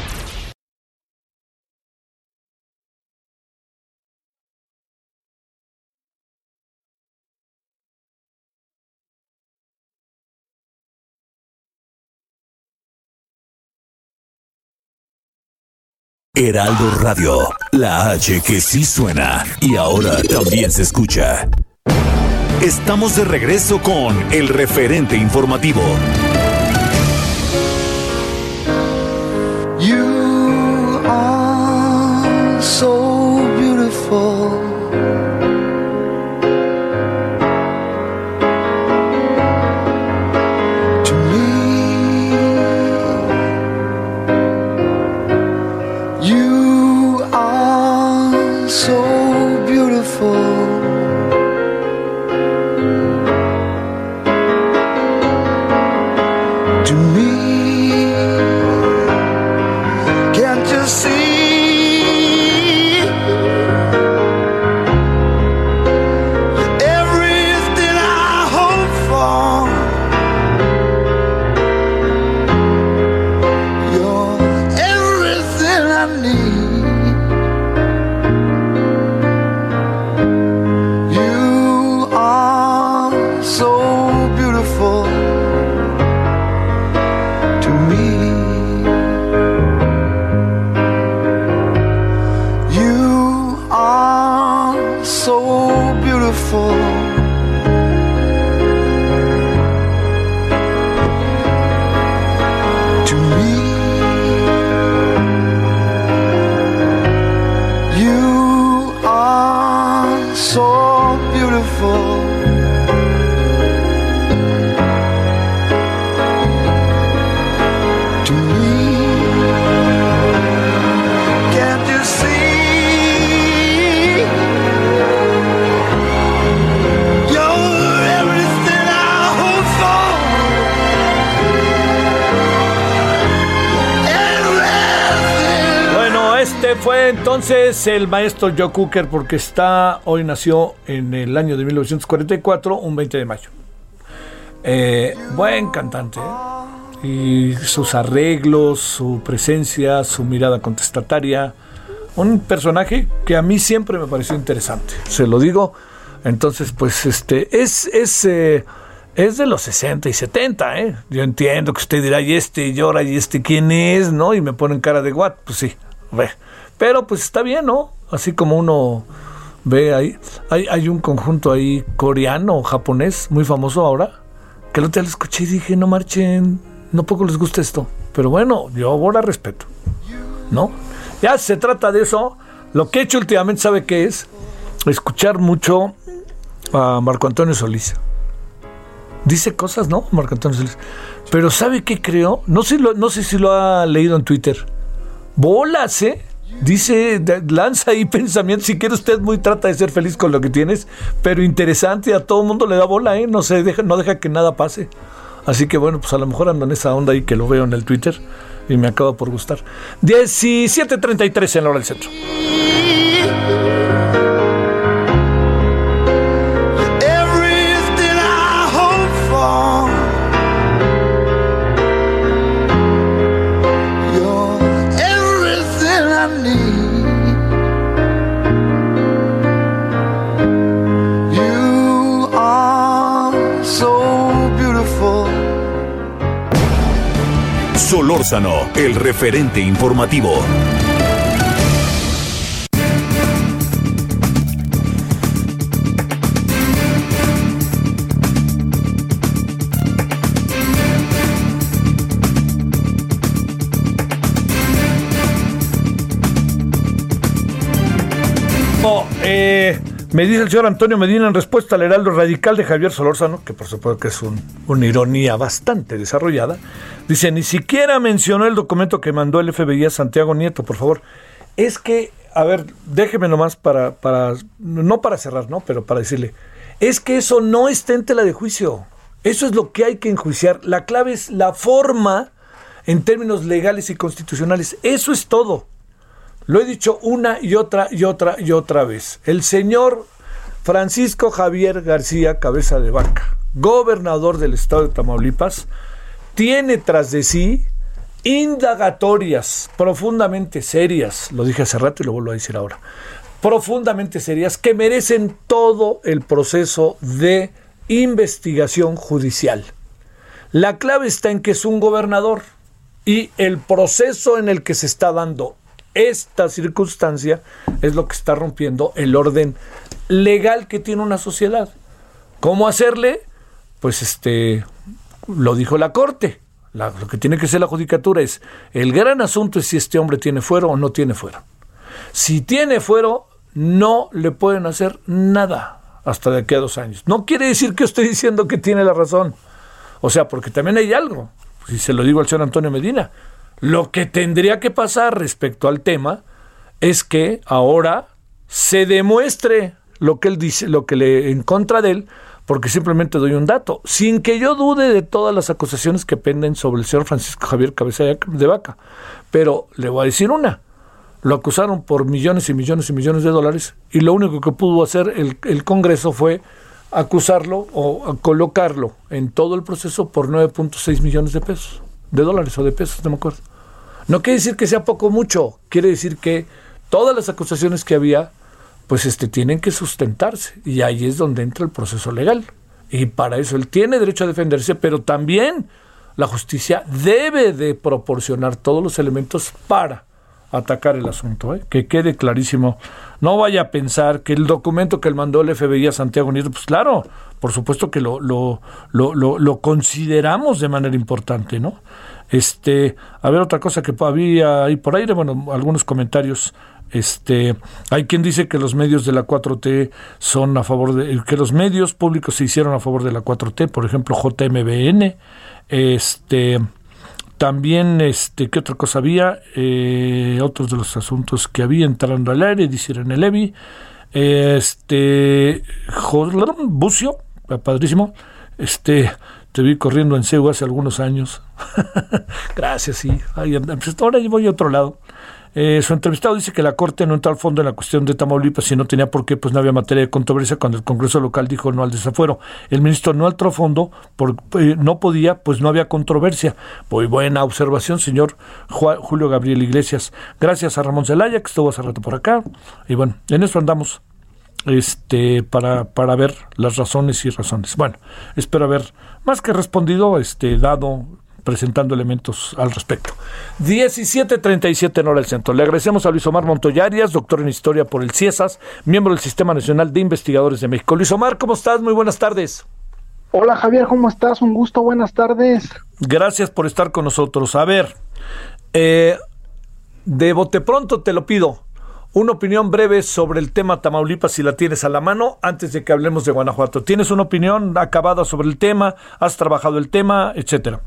Heraldo Radio, la H que sí suena y ahora también se escucha. Estamos de regreso con el referente informativo.
Entonces el maestro Joe Cooker porque está, hoy nació en el año de 1944, un 20 de mayo. Eh, buen cantante. ¿eh? Y sus arreglos, su presencia, su mirada contestataria. Un personaje que a mí siempre me pareció interesante. Se lo digo. Entonces, pues este es, es, eh, es de los 60 y 70, ¿eh? Yo entiendo que usted dirá, y este llora, y este quién es, ¿no? Y me ponen cara de what, pues sí, ve. Pero pues está bien, ¿no? Así como uno ve ahí. Hay, un conjunto ahí coreano japonés muy famoso ahora, que el otro día lo escuché y dije, no marchen, no poco les gusta esto. Pero bueno, yo ahora respeto, ¿no? Ya se trata de eso. Lo que he hecho últimamente, ¿sabe qué es? Escuchar mucho a Marco Antonio Solís. Dice cosas, ¿no? Marco Antonio Solís. Pero ¿sabe qué creo? No sé, no sé si lo ha leído en Twitter. Bolas, ¿eh? Dice, lanza ahí pensamientos. Si quiere usted muy trata de ser feliz con lo que tienes, pero interesante, a todo mundo le da bola, ¿eh? No se deja, no deja que nada pase. Así que bueno, pues a lo mejor ando en esa onda ahí que lo veo en el Twitter y me acaba por gustar. 17.33 en la hora del centro.
El referente informativo.
Eh, me dice el señor Antonio Medina en respuesta al heraldo radical de Javier Solórzano, que por supuesto que es un- una ironía bastante desarrollada. Dice, ni siquiera mencionó el documento que mandó el FBI a Santiago Nieto, por favor. Es que, a ver, déjeme nomás para, para, no para cerrar, ¿no? Pero para decirle, es que eso no está en tela de juicio. Eso es lo que hay que enjuiciar. La clave es la forma en términos legales y constitucionales. Eso es todo. Lo he dicho una y otra y otra y otra vez. El señor Francisco Javier García Cabeza de Vaca, gobernador del estado de Tamaulipas, tiene tras de sí indagatorias profundamente serias, lo dije hace rato y lo vuelvo a decir ahora, profundamente serias que merecen todo el proceso de investigación judicial. La clave está en que es un gobernador y el proceso en el que se está dando esta circunstancia es lo que está rompiendo el orden legal que tiene una sociedad. ¿Cómo hacerle? Pues este, lo dijo la Corte. La- lo que tiene que ser la judicatura es, el gran asunto es si este hombre tiene fuero o no tiene fuero. Si tiene fuero, no le pueden hacer nada hasta de aquí a dos años. No quiere decir que estoy diciendo que tiene la razón. O sea, porque también hay algo. Si se lo digo al señor Antonio Medina, lo que tendría que pasar respecto al tema es que ahora se demuestre lo que él dice, lo que le en contra de él, porque simplemente doy un dato, sin que yo dude de todas las acusaciones que penden sobre el señor Francisco Javier Cabeza de Vaca. Pero le voy a decir una. Lo acusaron por millones y millones y millones de dólares y lo único que pudo hacer el, el Congreso fue acusarlo o colocarlo en todo el proceso por 9.6 millones de pesos, de dólares o de pesos, no me acuerdo. No quiere decir que sea poco o mucho, quiere decir que todas las acusaciones que había, pues este, tienen que sustentarse y ahí es donde entra el proceso legal. Y para eso él tiene derecho a defenderse, pero también la justicia debe de proporcionar todos los elementos para atacar el asunto, ¿eh? que quede clarísimo. No vaya a pensar que el documento que él mandó el FBI a Santiago Nieto, pues claro, por supuesto que lo, lo, lo, lo, lo consideramos de manera importante, ¿no? Este, a ver, otra cosa que había ahí por aire, bueno, algunos comentarios. Este, hay quien dice que los medios de la 4T son a favor de, que los medios públicos se hicieron a favor de la 4T, por ejemplo, JMBN, este, también, este, ¿qué otra cosa había? Eh, otros de los asuntos que había entrando al aire, dice Irene Levy. Este, Bucio, padrísimo. Este, te vi corriendo en CEU hace algunos años. Gracias, sí. Ay, pues ahora voy a otro lado. Eh, su entrevistado dice que la Corte no entró al fondo en la cuestión de Tamaulipas y no tenía por qué, pues no había materia de controversia cuando el Congreso local dijo no al desafuero. El ministro no entró a fondo, eh, no podía, pues no había controversia. Muy buena observación, señor Julio Gabriel Iglesias. Gracias a Ramón Zelaya, que estuvo hace rato por acá. Y bueno, en eso andamos este para, para ver las razones y razones. Bueno, espero haber más que respondido, este, dado presentando elementos al respecto. 17.37 en hora del centro. Le agradecemos a Luis Omar Montoyarias, doctor en historia por el CIESAS, miembro del Sistema Nacional de Investigadores de México. Luis Omar, ¿cómo estás? Muy buenas tardes.
Hola Javier, ¿cómo estás? Un gusto, buenas tardes.
Gracias por estar con nosotros. A ver, eh, de bote pronto te lo pido. Una opinión breve sobre el tema Tamaulipas, si la tienes a la mano, antes de que hablemos de Guanajuato. ¿Tienes una opinión acabada sobre el tema? ¿Has trabajado el tema? Etcétera.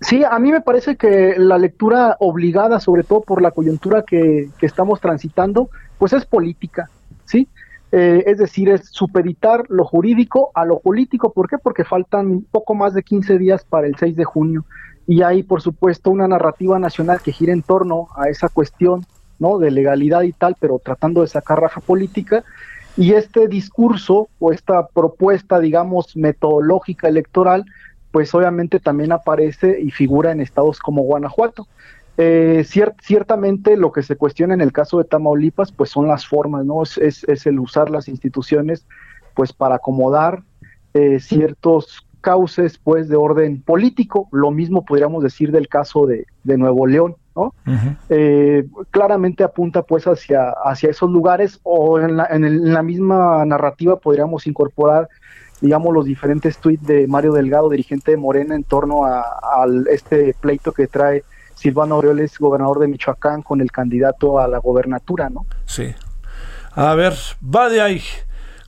Sí, a mí me parece que la lectura obligada, sobre todo por la coyuntura que, estamos transitando, pues es política, ¿sí? Eh, es decir, es supeditar lo jurídico a lo político. ¿Por qué? Porque faltan poco más de 15 días para el 6 de junio y hay, por supuesto, una narrativa nacional que gira en torno a esa cuestión, ¿no? De legalidad y tal, pero tratando de sacar raja política. Y este discurso o esta propuesta, digamos, metodológica electoral, pues obviamente también aparece y figura en estados como Guanajuato. Eh, ciertamente lo que se cuestiona en el caso de Tamaulipas, pues son las formas, ¿no? Es, es, el usar las instituciones, pues para acomodar eh, ciertos cauces, pues de orden político. Lo mismo podríamos decir del caso de, Nuevo León, ¿no? Eh, claramente apunta pues hacia, hacia esos lugares o en la, en la misma narrativa podríamos incorporar digamos, los diferentes tweets de Mario Delgado, dirigente de Morena, en torno a, este pleito que trae Silvano Aureoles, gobernador de Michoacán, con el candidato a la gobernatura, ¿no?
Sí. A ver, va de ahí.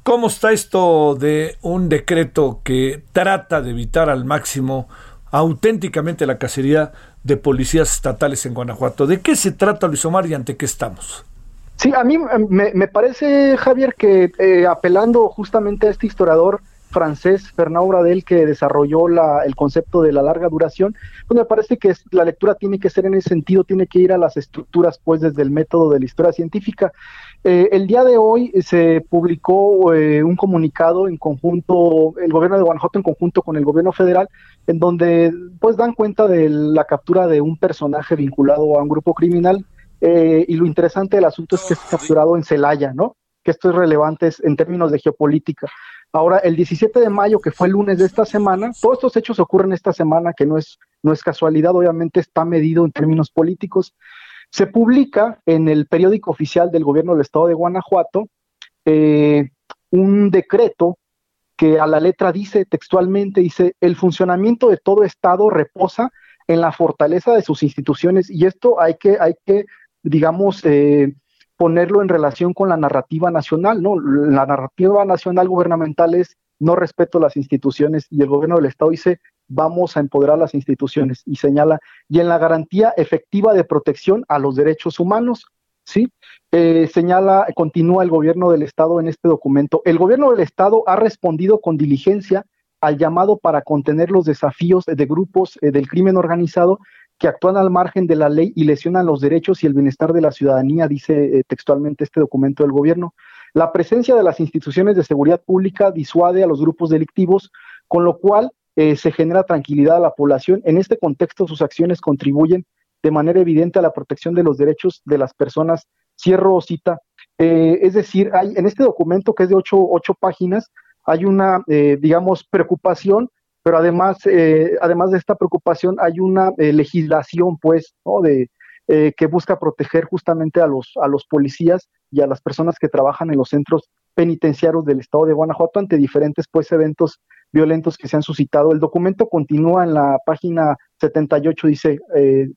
¿Cómo está esto de un decreto que trata de evitar al máximo auténticamente la cacería de policías estatales en Guanajuato? ¿De qué se trata, Luis Omar, y ante qué estamos?
Sí, a mí me, parece, Javier, que eh, apelando justamente a este historiador francés Fernand Bradel que desarrolló la, el concepto de la larga duración, pues me parece que la lectura tiene que ser en ese sentido, tiene que ir a las estructuras pues desde el método de la historia científica. Eh, el día de hoy se publicó eh, un comunicado en conjunto, el gobierno de Guanajuato en conjunto con el gobierno federal, en donde pues dan cuenta de la captura de un personaje vinculado a un grupo criminal eh, y lo interesante del asunto es que es capturado en Celaya, ¿no? Que esto es relevante en términos de geopolítica. Ahora, el 17 de mayo, que fue el lunes de esta semana, todos estos hechos ocurren esta semana, que no es, no es casualidad, obviamente está medido en términos políticos. Se publica en el periódico oficial del gobierno del estado de Guanajuato eh, un decreto que a la letra dice textualmente, dice, el funcionamiento de todo estado reposa en la fortaleza de sus instituciones y esto hay que, hay que digamos, eh, ponerlo en relación con la narrativa nacional, ¿no? La narrativa nacional gubernamental es no respeto las instituciones y el gobierno del Estado dice vamos a empoderar las instituciones y señala y en la garantía efectiva de protección a los derechos humanos, ¿sí? Eh, señala, continúa el gobierno del Estado en este documento. El gobierno del Estado ha respondido con diligencia al llamado para contener los desafíos de grupos eh, del crimen organizado que actúan al margen de la ley y lesionan los derechos y el bienestar de la ciudadanía, dice eh, textualmente este documento del gobierno. La presencia de las instituciones de seguridad pública disuade a los grupos delictivos, con lo cual eh, se genera tranquilidad a la población. En este contexto, sus acciones contribuyen de manera evidente a la protección de los derechos de las personas. Cierro cita. Eh, es decir, hay, en este documento, que es de ocho, ocho páginas, hay una, digamos, preocupación pero además, eh, además de esta preocupación hay una eh, legislación, pues, ¿no? de, eh, que busca proteger justamente a los, a los policías y a las personas que trabajan en los centros penitenciarios del estado de Guanajuato ante diferentes pues eventos violentos que se han suscitado. El documento continúa en la página 78, dice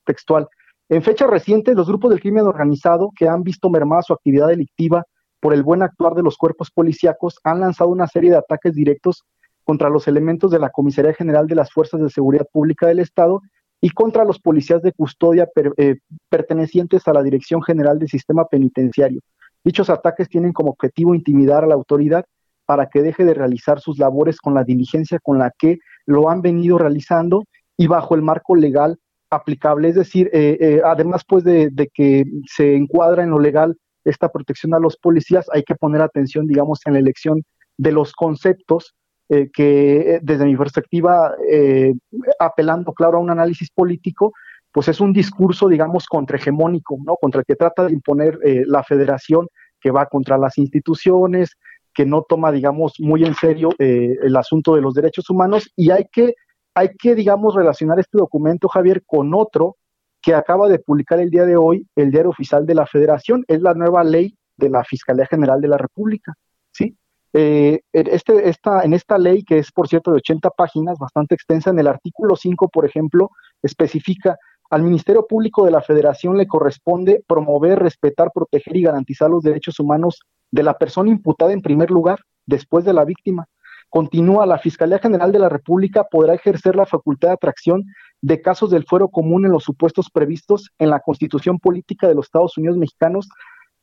textual. En fecha reciente, los grupos del crimen organizado que han visto mermada su actividad delictiva por el buen actuar de los cuerpos policíacos han lanzado una serie de ataques directos contra los elementos de la Comisaría General de las Fuerzas de Seguridad Pública del Estado y contra los policías de custodia eh, pertenecientes a la Dirección General del Sistema Penitenciario. Dichos ataques tienen como objetivo intimidar a la autoridad para que deje de realizar sus labores con la diligencia con la que lo han venido realizando y bajo el marco legal aplicable, es decir, eh, eh, además pues de, de que se encuadra en lo legal esta protección a los policías, hay que poner atención, digamos, en la elección de los conceptos eh, que eh, desde mi perspectiva, eh, apelando, claro, a un análisis político, pues es un discurso, digamos, contrahegemónico, ¿no? Contra el que trata de imponer eh, la federación, que va contra las instituciones, que no toma, digamos, muy en serio eh, el asunto de los derechos humanos y hay que, hay que, digamos, relacionar este documento, Javier, con otro que acaba de publicar el día de hoy el diario oficial de la Federación, es la nueva ley de la Fiscalía General de la República, ¿sí? Eh, este, esta, en esta ley, que es por cierto de 80 páginas, bastante extensa, en el artículo 5, por ejemplo, especifica al Ministerio Público de la Federación le corresponde promover, respetar, proteger y garantizar los derechos humanos de la persona imputada en primer lugar, después de la víctima. Continúa, la Fiscalía General de la República podrá ejercer la facultad de atracción de casos del fuero común en los supuestos previstos en la Constitución Política de los Estados Unidos Mexicanos,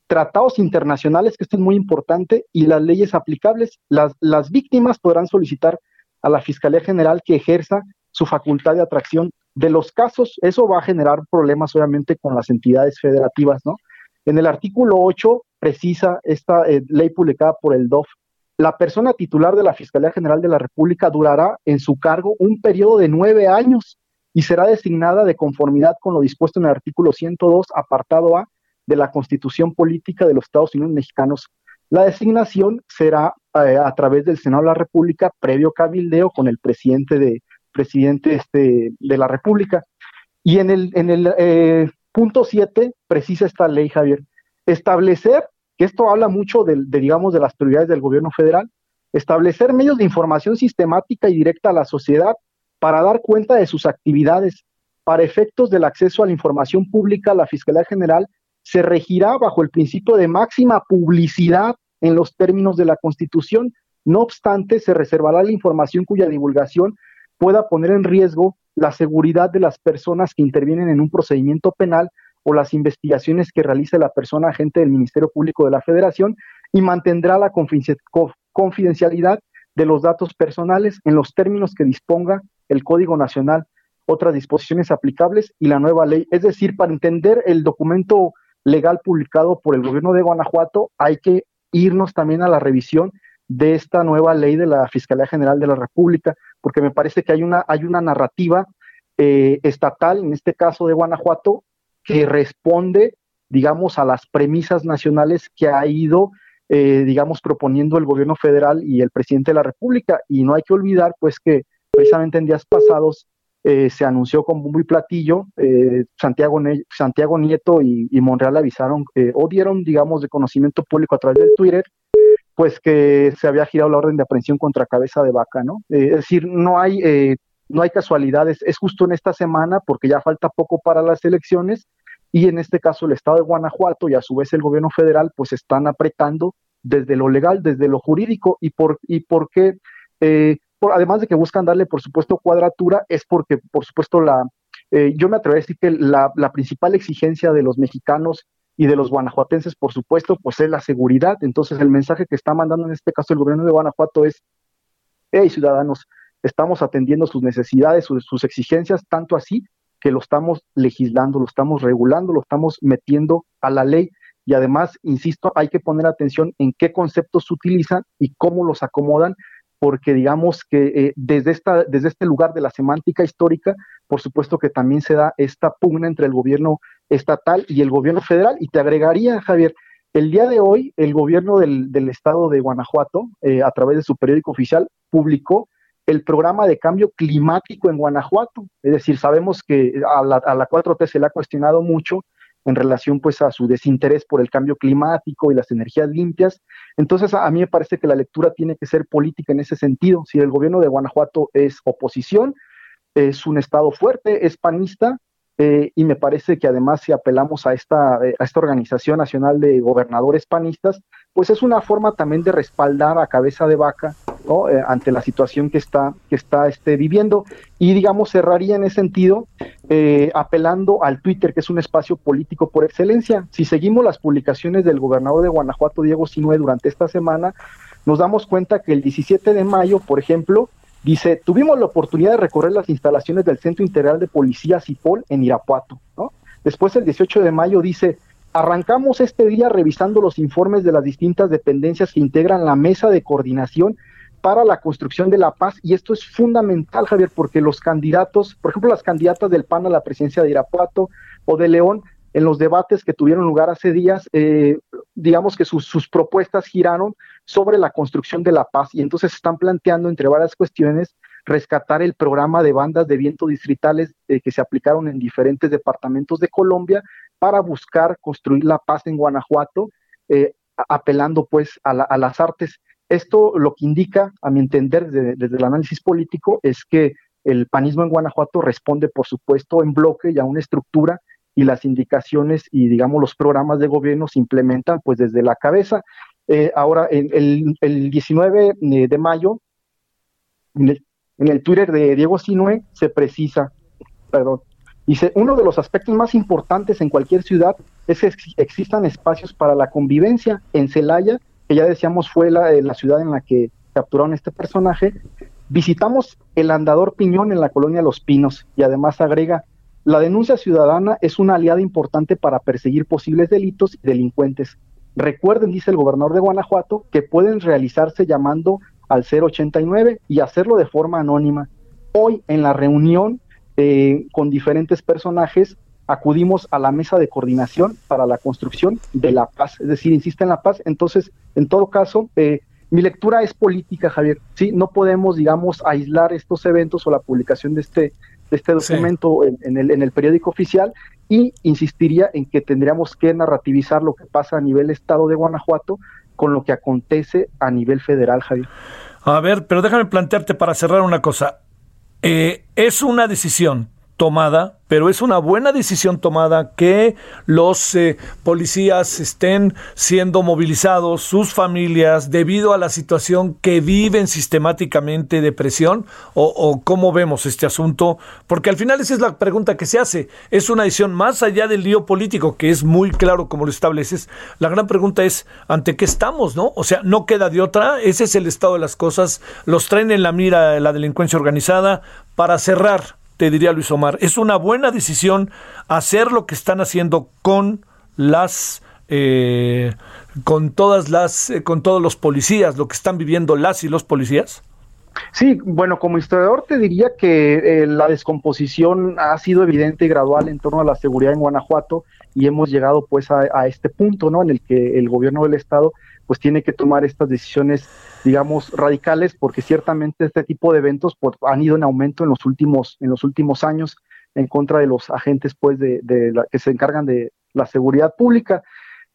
tratados internacionales, que esto es muy importante, y las leyes aplicables. Las, víctimas podrán solicitar a la Fiscalía General que ejerza su facultad de atracción de los casos. Eso va a generar problemas, obviamente, con las entidades federativas, ¿no? En el artículo 8 precisa esta eh, ley publicada por el DOF. La persona titular de la Fiscalía General de la República durará en su cargo un periodo de nueve años y será designada de conformidad con lo dispuesto en el artículo 102, apartado A de la Constitución Política de los Estados Unidos Mexicanos. La designación será eh, a través del Senado de la República, previo cabildeo con el presidente de presidente este, de la República. Y en el, en el eh, punto 7 precisa esta ley, Javier, establecer, que esto habla mucho de, de, digamos, de las prioridades del gobierno federal, establecer medios de información sistemática y directa a la sociedad para dar cuenta de sus actividades. Para efectos del acceso a la información pública, la Fiscalía General se regirá bajo el principio de máxima publicidad en los términos de la Constitución. No obstante, se reservará la información cuya divulgación pueda poner en riesgo la seguridad de las personas que intervienen en un procedimiento penal o las investigaciones que realice la persona agente del Ministerio Público de la Federación y mantendrá la confidencialidad de los datos personales en los términos que disponga el Código Nacional, otras disposiciones aplicables y la nueva ley. Es decir, para entender el documento legal publicado por el gobierno de Guanajuato, hay que irnos también a la revisión de esta nueva ley de la Fiscalía General de la República, porque me parece que hay una, hay una narrativa eh, estatal, en este caso de Guanajuato, que responde, digamos, a las premisas nacionales que ha ido, eh, digamos, proponiendo el gobierno federal y el presidente de la República. Y no hay que olvidar, pues, que precisamente en días pasados eh, se anunció con bombo y platillo, eh, Santiago, Santiago Nieto y, Monreal avisaron eh, o dieron, digamos, de conocimiento público a través del Twitter, pues que se había girado la orden de aprehensión contra cabeza de vaca, ¿no? es decir, no hay, no hay casualidades, es justo en esta semana, porque ya falta poco para las elecciones, y en este caso el Estado de Guanajuato y a su vez el gobierno federal, pues están apretando desde lo legal, desde lo jurídico, y por, y por qué por, además de que buscan darle, por supuesto, cuadratura, es porque, por supuesto, la, eh, yo me atrevo a decir que la, la, principal exigencia de los mexicanos y de los guanajuatenses, por supuesto, pues es la seguridad. Entonces, el mensaje que está mandando en este caso el gobierno de Guanajuato es, hey, ciudadanos, estamos atendiendo sus necesidades, sus, sus exigencias, tanto así que lo estamos legislando, lo estamos regulando, lo estamos metiendo a la ley. Y además, insisto, hay que poner atención en qué conceptos se utilizan y cómo los acomodan porque digamos que eh, desde, esta, desde este lugar de la semántica histórica, por supuesto que también se da esta pugna entre el gobierno estatal y el gobierno federal. Y te agregaría, Javier, el día de hoy el gobierno del, estado de Guanajuato, eh, a través de su periódico oficial, publicó el programa de cambio climático en Guanajuato. Es decir, sabemos que a la, a la 4T se le ha cuestionado mucho en relación pues a su desinterés por el cambio climático y las energías limpias. Entonces a, mí me parece que la lectura tiene que ser política en ese sentido. Si el gobierno de Guanajuato es oposición, es un estado fuerte, es panista, eh, y me parece que además si apelamos a esta, eh, a esta Organización Nacional de Gobernadores Panistas, pues es una forma también de respaldar a cabeza de vaca eh, ante la situación que está, que está este, viviendo. Y digamos, cerraría en ese sentido eh, apelando al Twitter, que es un espacio político por excelencia. Si seguimos las publicaciones del gobernador de Guanajuato, Diego Sinue, durante esta semana, nos damos cuenta que el 17 de mayo, por ejemplo, Dice, tuvimos la oportunidad de recorrer las instalaciones del Centro Integral de Policía CIPOL en Irapuato. Después, el 18 de mayo, dice, arrancamos este día revisando los informes de las distintas dependencias que integran la mesa de coordinación para la construcción de la paz. Y esto es fundamental, Javier, porque los candidatos, por ejemplo, las candidatas del PAN a la presidencia de Irapuato o de León, en los debates que tuvieron lugar hace días, eh, digamos que sus, propuestas giraron sobre la construcción de la paz y entonces están planteando, entre varias cuestiones, rescatar el programa de bandas de viento distritales eh, que se aplicaron en diferentes departamentos de Colombia para buscar construir la paz en Guanajuato, eh, apelando pues a, la, a, las artes. Esto lo que indica, a mi entender, desde, el análisis político, es que el panismo en Guanajuato responde, por supuesto, en bloque y a una estructura y las indicaciones y digamos los programas de gobierno se implementan pues desde la cabeza. Eh, ahora, en, el, el, 19 de mayo, en el, en el, Twitter de Diego Sinue se precisa, perdón, dice, uno de los aspectos más importantes en cualquier ciudad es que existan espacios para la convivencia. En Celaya, que ya decíamos fue la, la ciudad en la que capturaron este personaje, visitamos el Andador Piñón en la colonia Los Pinos y además agrega, la denuncia ciudadana es una aliada importante para perseguir posibles delitos y delincuentes. Recuerden, dice el gobernador de Guanajuato, que pueden realizarse llamando al 089 y hacerlo de forma anónima. Hoy en la reunión eh, con diferentes personajes acudimos a la mesa de coordinación para la construcción de la paz, es decir, insiste en la paz. Entonces, en todo caso, eh, mi lectura es política, Javier. Sí, no podemos, digamos, aislar estos eventos o la publicación de este de este documento sí. en, en, el, en el periódico oficial y insistiría en que tendríamos que narrativizar lo que pasa a nivel Estado de Guanajuato con lo que acontece a nivel federal, Javier.
A ver, pero déjame plantearte para cerrar una cosa. Eh, es una decisión tomada, pero es una buena decisión tomada que los eh, policías estén siendo movilizados, sus familias, debido a la situación que viven sistemáticamente de presión, o, o, cómo vemos este asunto, porque al final esa es la pregunta que se hace. Es una decisión más allá del lío político, que es muy claro como lo estableces. La gran pregunta es, ¿ante qué estamos? ¿no? O sea, no queda de otra, ese es el estado de las cosas, los traen en la mira la delincuencia organizada. Para cerrar, te diría Luis Omar, es una buena decisión hacer lo que están haciendo con las eh, con todas las eh, con todos los policías, lo que están viviendo las y los policías.
Sí, bueno, como historiador te diría que eh, la descomposición ha sido evidente y gradual en torno a la seguridad en Guanajuato y hemos llegado pues a, a este punto, ¿no? En el que el gobierno del estado pues tiene que tomar estas decisiones, digamos, radicales, porque ciertamente este tipo de eventos pues, han ido en aumento en los últimos, en los últimos años en contra de los agentes pues de, que se encargan de la seguridad pública.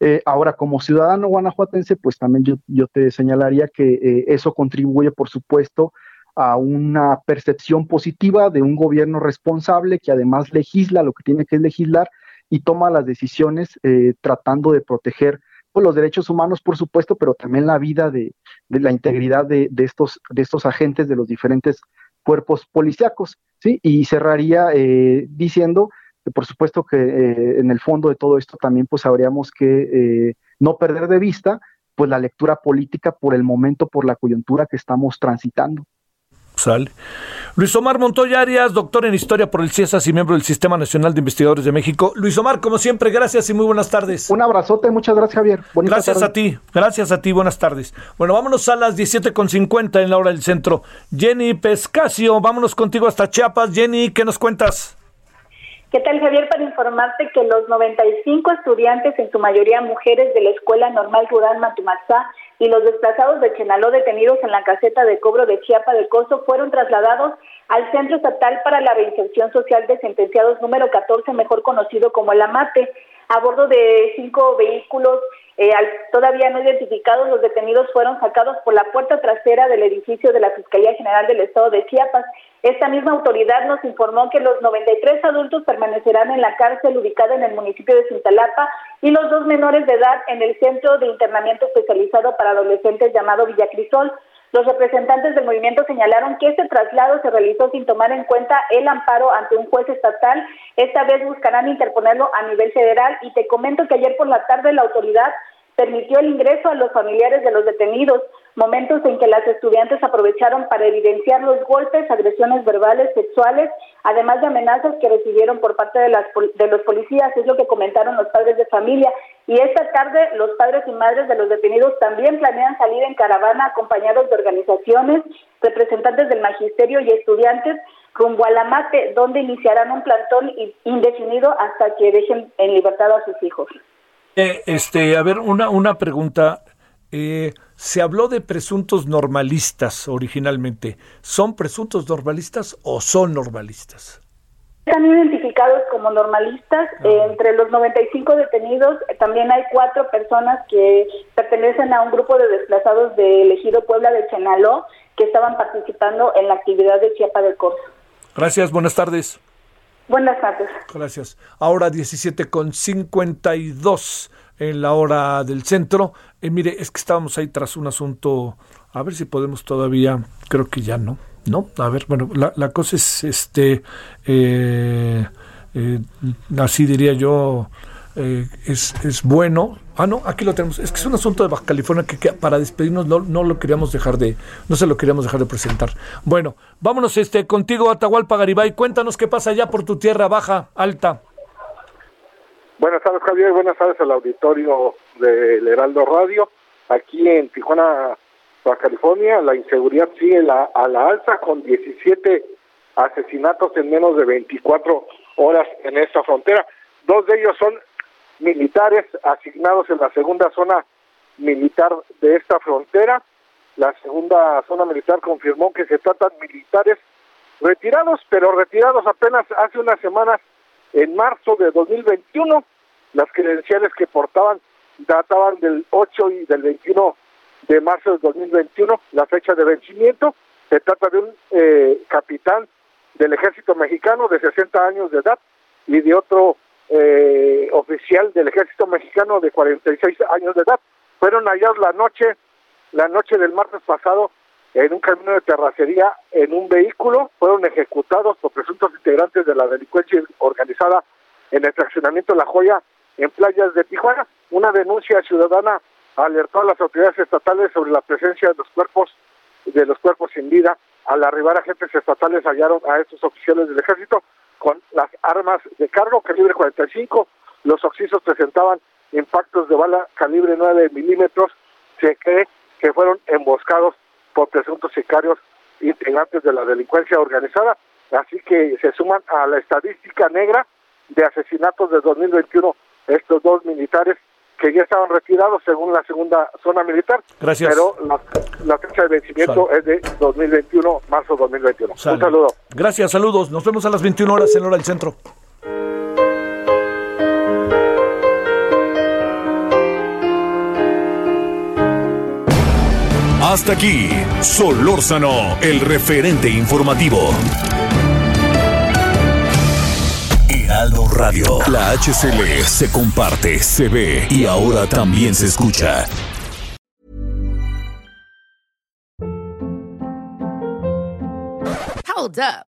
Eh, ahora, como ciudadano guanajuatense, pues también yo, te señalaría que eh, eso contribuye, por supuesto, a una percepción positiva de un gobierno responsable que además legisla lo que tiene que legislar y toma las decisiones eh, tratando de proteger los derechos humanos, por supuesto, pero también la vida de, la integridad de, de, estos, de estos agentes de los diferentes cuerpos policíacos, ¿sí? Y cerraría eh, diciendo que, por supuesto, que eh, en el fondo de todo esto también, pues, habríamos que eh, no perder de vista, pues, la lectura política por el momento, por la coyuntura que estamos transitando.
Sale. Luis Omar Montoya Arias, doctor en Historia por el CIESAS y miembro del Sistema Nacional de Investigadores de México. Luis Omar, como siempre, gracias y muy buenas tardes.
Un abrazote, muchas gracias, Javier.
Bonita gracias tarde. a ti, gracias a ti, buenas tardes. Bueno, vámonos a las 17.50 en la hora del centro. Jenny Pescasio, vámonos contigo hasta Chiapas. Jenny, ¿qué nos cuentas?
¿Qué tal, Javier? Para informarte que los 95 estudiantes, en su mayoría mujeres de la Escuela Normal Rural Matumatzá, y los desplazados de Chenaló detenidos en la caseta de cobro de Chiapa del Coso fueron trasladados al Centro Estatal para la Reinserción Social de Sentenciados número 14, mejor conocido como el AMATE, a bordo de cinco vehículos eh, todavía no identificados, los detenidos fueron sacados por la puerta trasera del edificio de la Fiscalía General del Estado de Chiapas. Esta misma autoridad nos informó que los 93 adultos permanecerán en la cárcel ubicada en el municipio de Cintalapa y los dos menores de edad en el centro de internamiento especializado para adolescentes llamado Villacrisol. Los representantes del movimiento señalaron que este traslado se realizó sin tomar en cuenta el amparo ante un juez estatal. Esta vez buscarán interponerlo a nivel federal y te comento que ayer por la tarde la autoridad permitió el ingreso a los familiares de los detenidos. Momentos en que las estudiantes aprovecharon para evidenciar los golpes, agresiones verbales, sexuales, además de amenazas que recibieron por parte de, las, de los policías, es lo que comentaron los padres de familia. Y esta tarde los padres y madres de los detenidos también planean salir en caravana acompañados de organizaciones, representantes del magisterio y estudiantes rumbo a la mate, donde iniciarán un plantón indefinido hasta que dejen en libertad a sus hijos.
Eh, este, a ver, una, una pregunta. Eh, se habló de presuntos normalistas originalmente. ¿Son presuntos normalistas o son normalistas?
Están identificados como normalistas.
Ah.
Eh, entre los 95 detenidos eh, también hay cuatro personas que pertenecen a un grupo de desplazados de elegido Puebla de Chenaló que estaban participando en la actividad de Chiapa del Corso.
Gracias, buenas tardes.
Buenas tardes.
Gracias. Ahora 17 con 52 en la hora del centro. Eh, mire, es que estábamos ahí tras un asunto, a ver si podemos todavía, creo que ya no, ¿no? A ver, bueno, la, la cosa es, este, eh, eh, así diría yo, eh, es, bueno. Ah, no, aquí lo tenemos. Es que es un asunto de Baja California que, que para despedirnos no, no lo queríamos dejar de, no se lo queríamos dejar de presentar. Bueno, vámonos este contigo, Atahualpa Garibay. Cuéntanos qué pasa allá por tu tierra baja, alta.
Buenas tardes, Javier. Buenas tardes al auditorio del Heraldo Radio. Aquí en Tijuana, Baja California, la inseguridad sigue la- a la alza con 17 asesinatos en menos de 24 horas en esta frontera. Dos de ellos son militares asignados en la segunda zona militar de esta frontera. La segunda zona militar confirmó que se tratan militares retirados, pero retirados apenas hace unas semanas en marzo de 2021. Las credenciales que portaban databan del 8 y del 21 de marzo de 2021, la fecha de vencimiento. Se trata de un eh, capitán del ejército mexicano de 60 años de edad y de otro eh, oficial del ejército mexicano de 46 años de edad. Fueron hallados la noche, la noche del martes pasado en un camino de terracería en un vehículo, fueron ejecutados por presuntos integrantes de la delincuencia organizada en el fraccionamiento La Joya en playas de Tijuana. Una denuncia ciudadana alertó a las autoridades estatales sobre la presencia de los cuerpos de los cuerpos sin vida. Al arribar agentes estatales hallaron a estos oficiales del ejército con las armas de cargo calibre 45. Los oxisos presentaban impactos de bala calibre 9 milímetros. Se cree que fueron emboscados por presuntos sicarios integrantes de la delincuencia organizada. Así que se suman a la estadística negra de asesinatos de 2021 estos dos militares que ya estaban retirados según la segunda zona militar.
Gracias.
Pero la, la fecha de vencimiento es de 2021, marzo 2021.
Sale.
Un saludo.
Gracias, saludos. Nos vemos a las 21 horas en hora del centro.
Hasta aquí, Solórzano, el referente informativo. Heraldo Radio, la HCL se comparte, se ve y ahora también se escucha.
Hold up.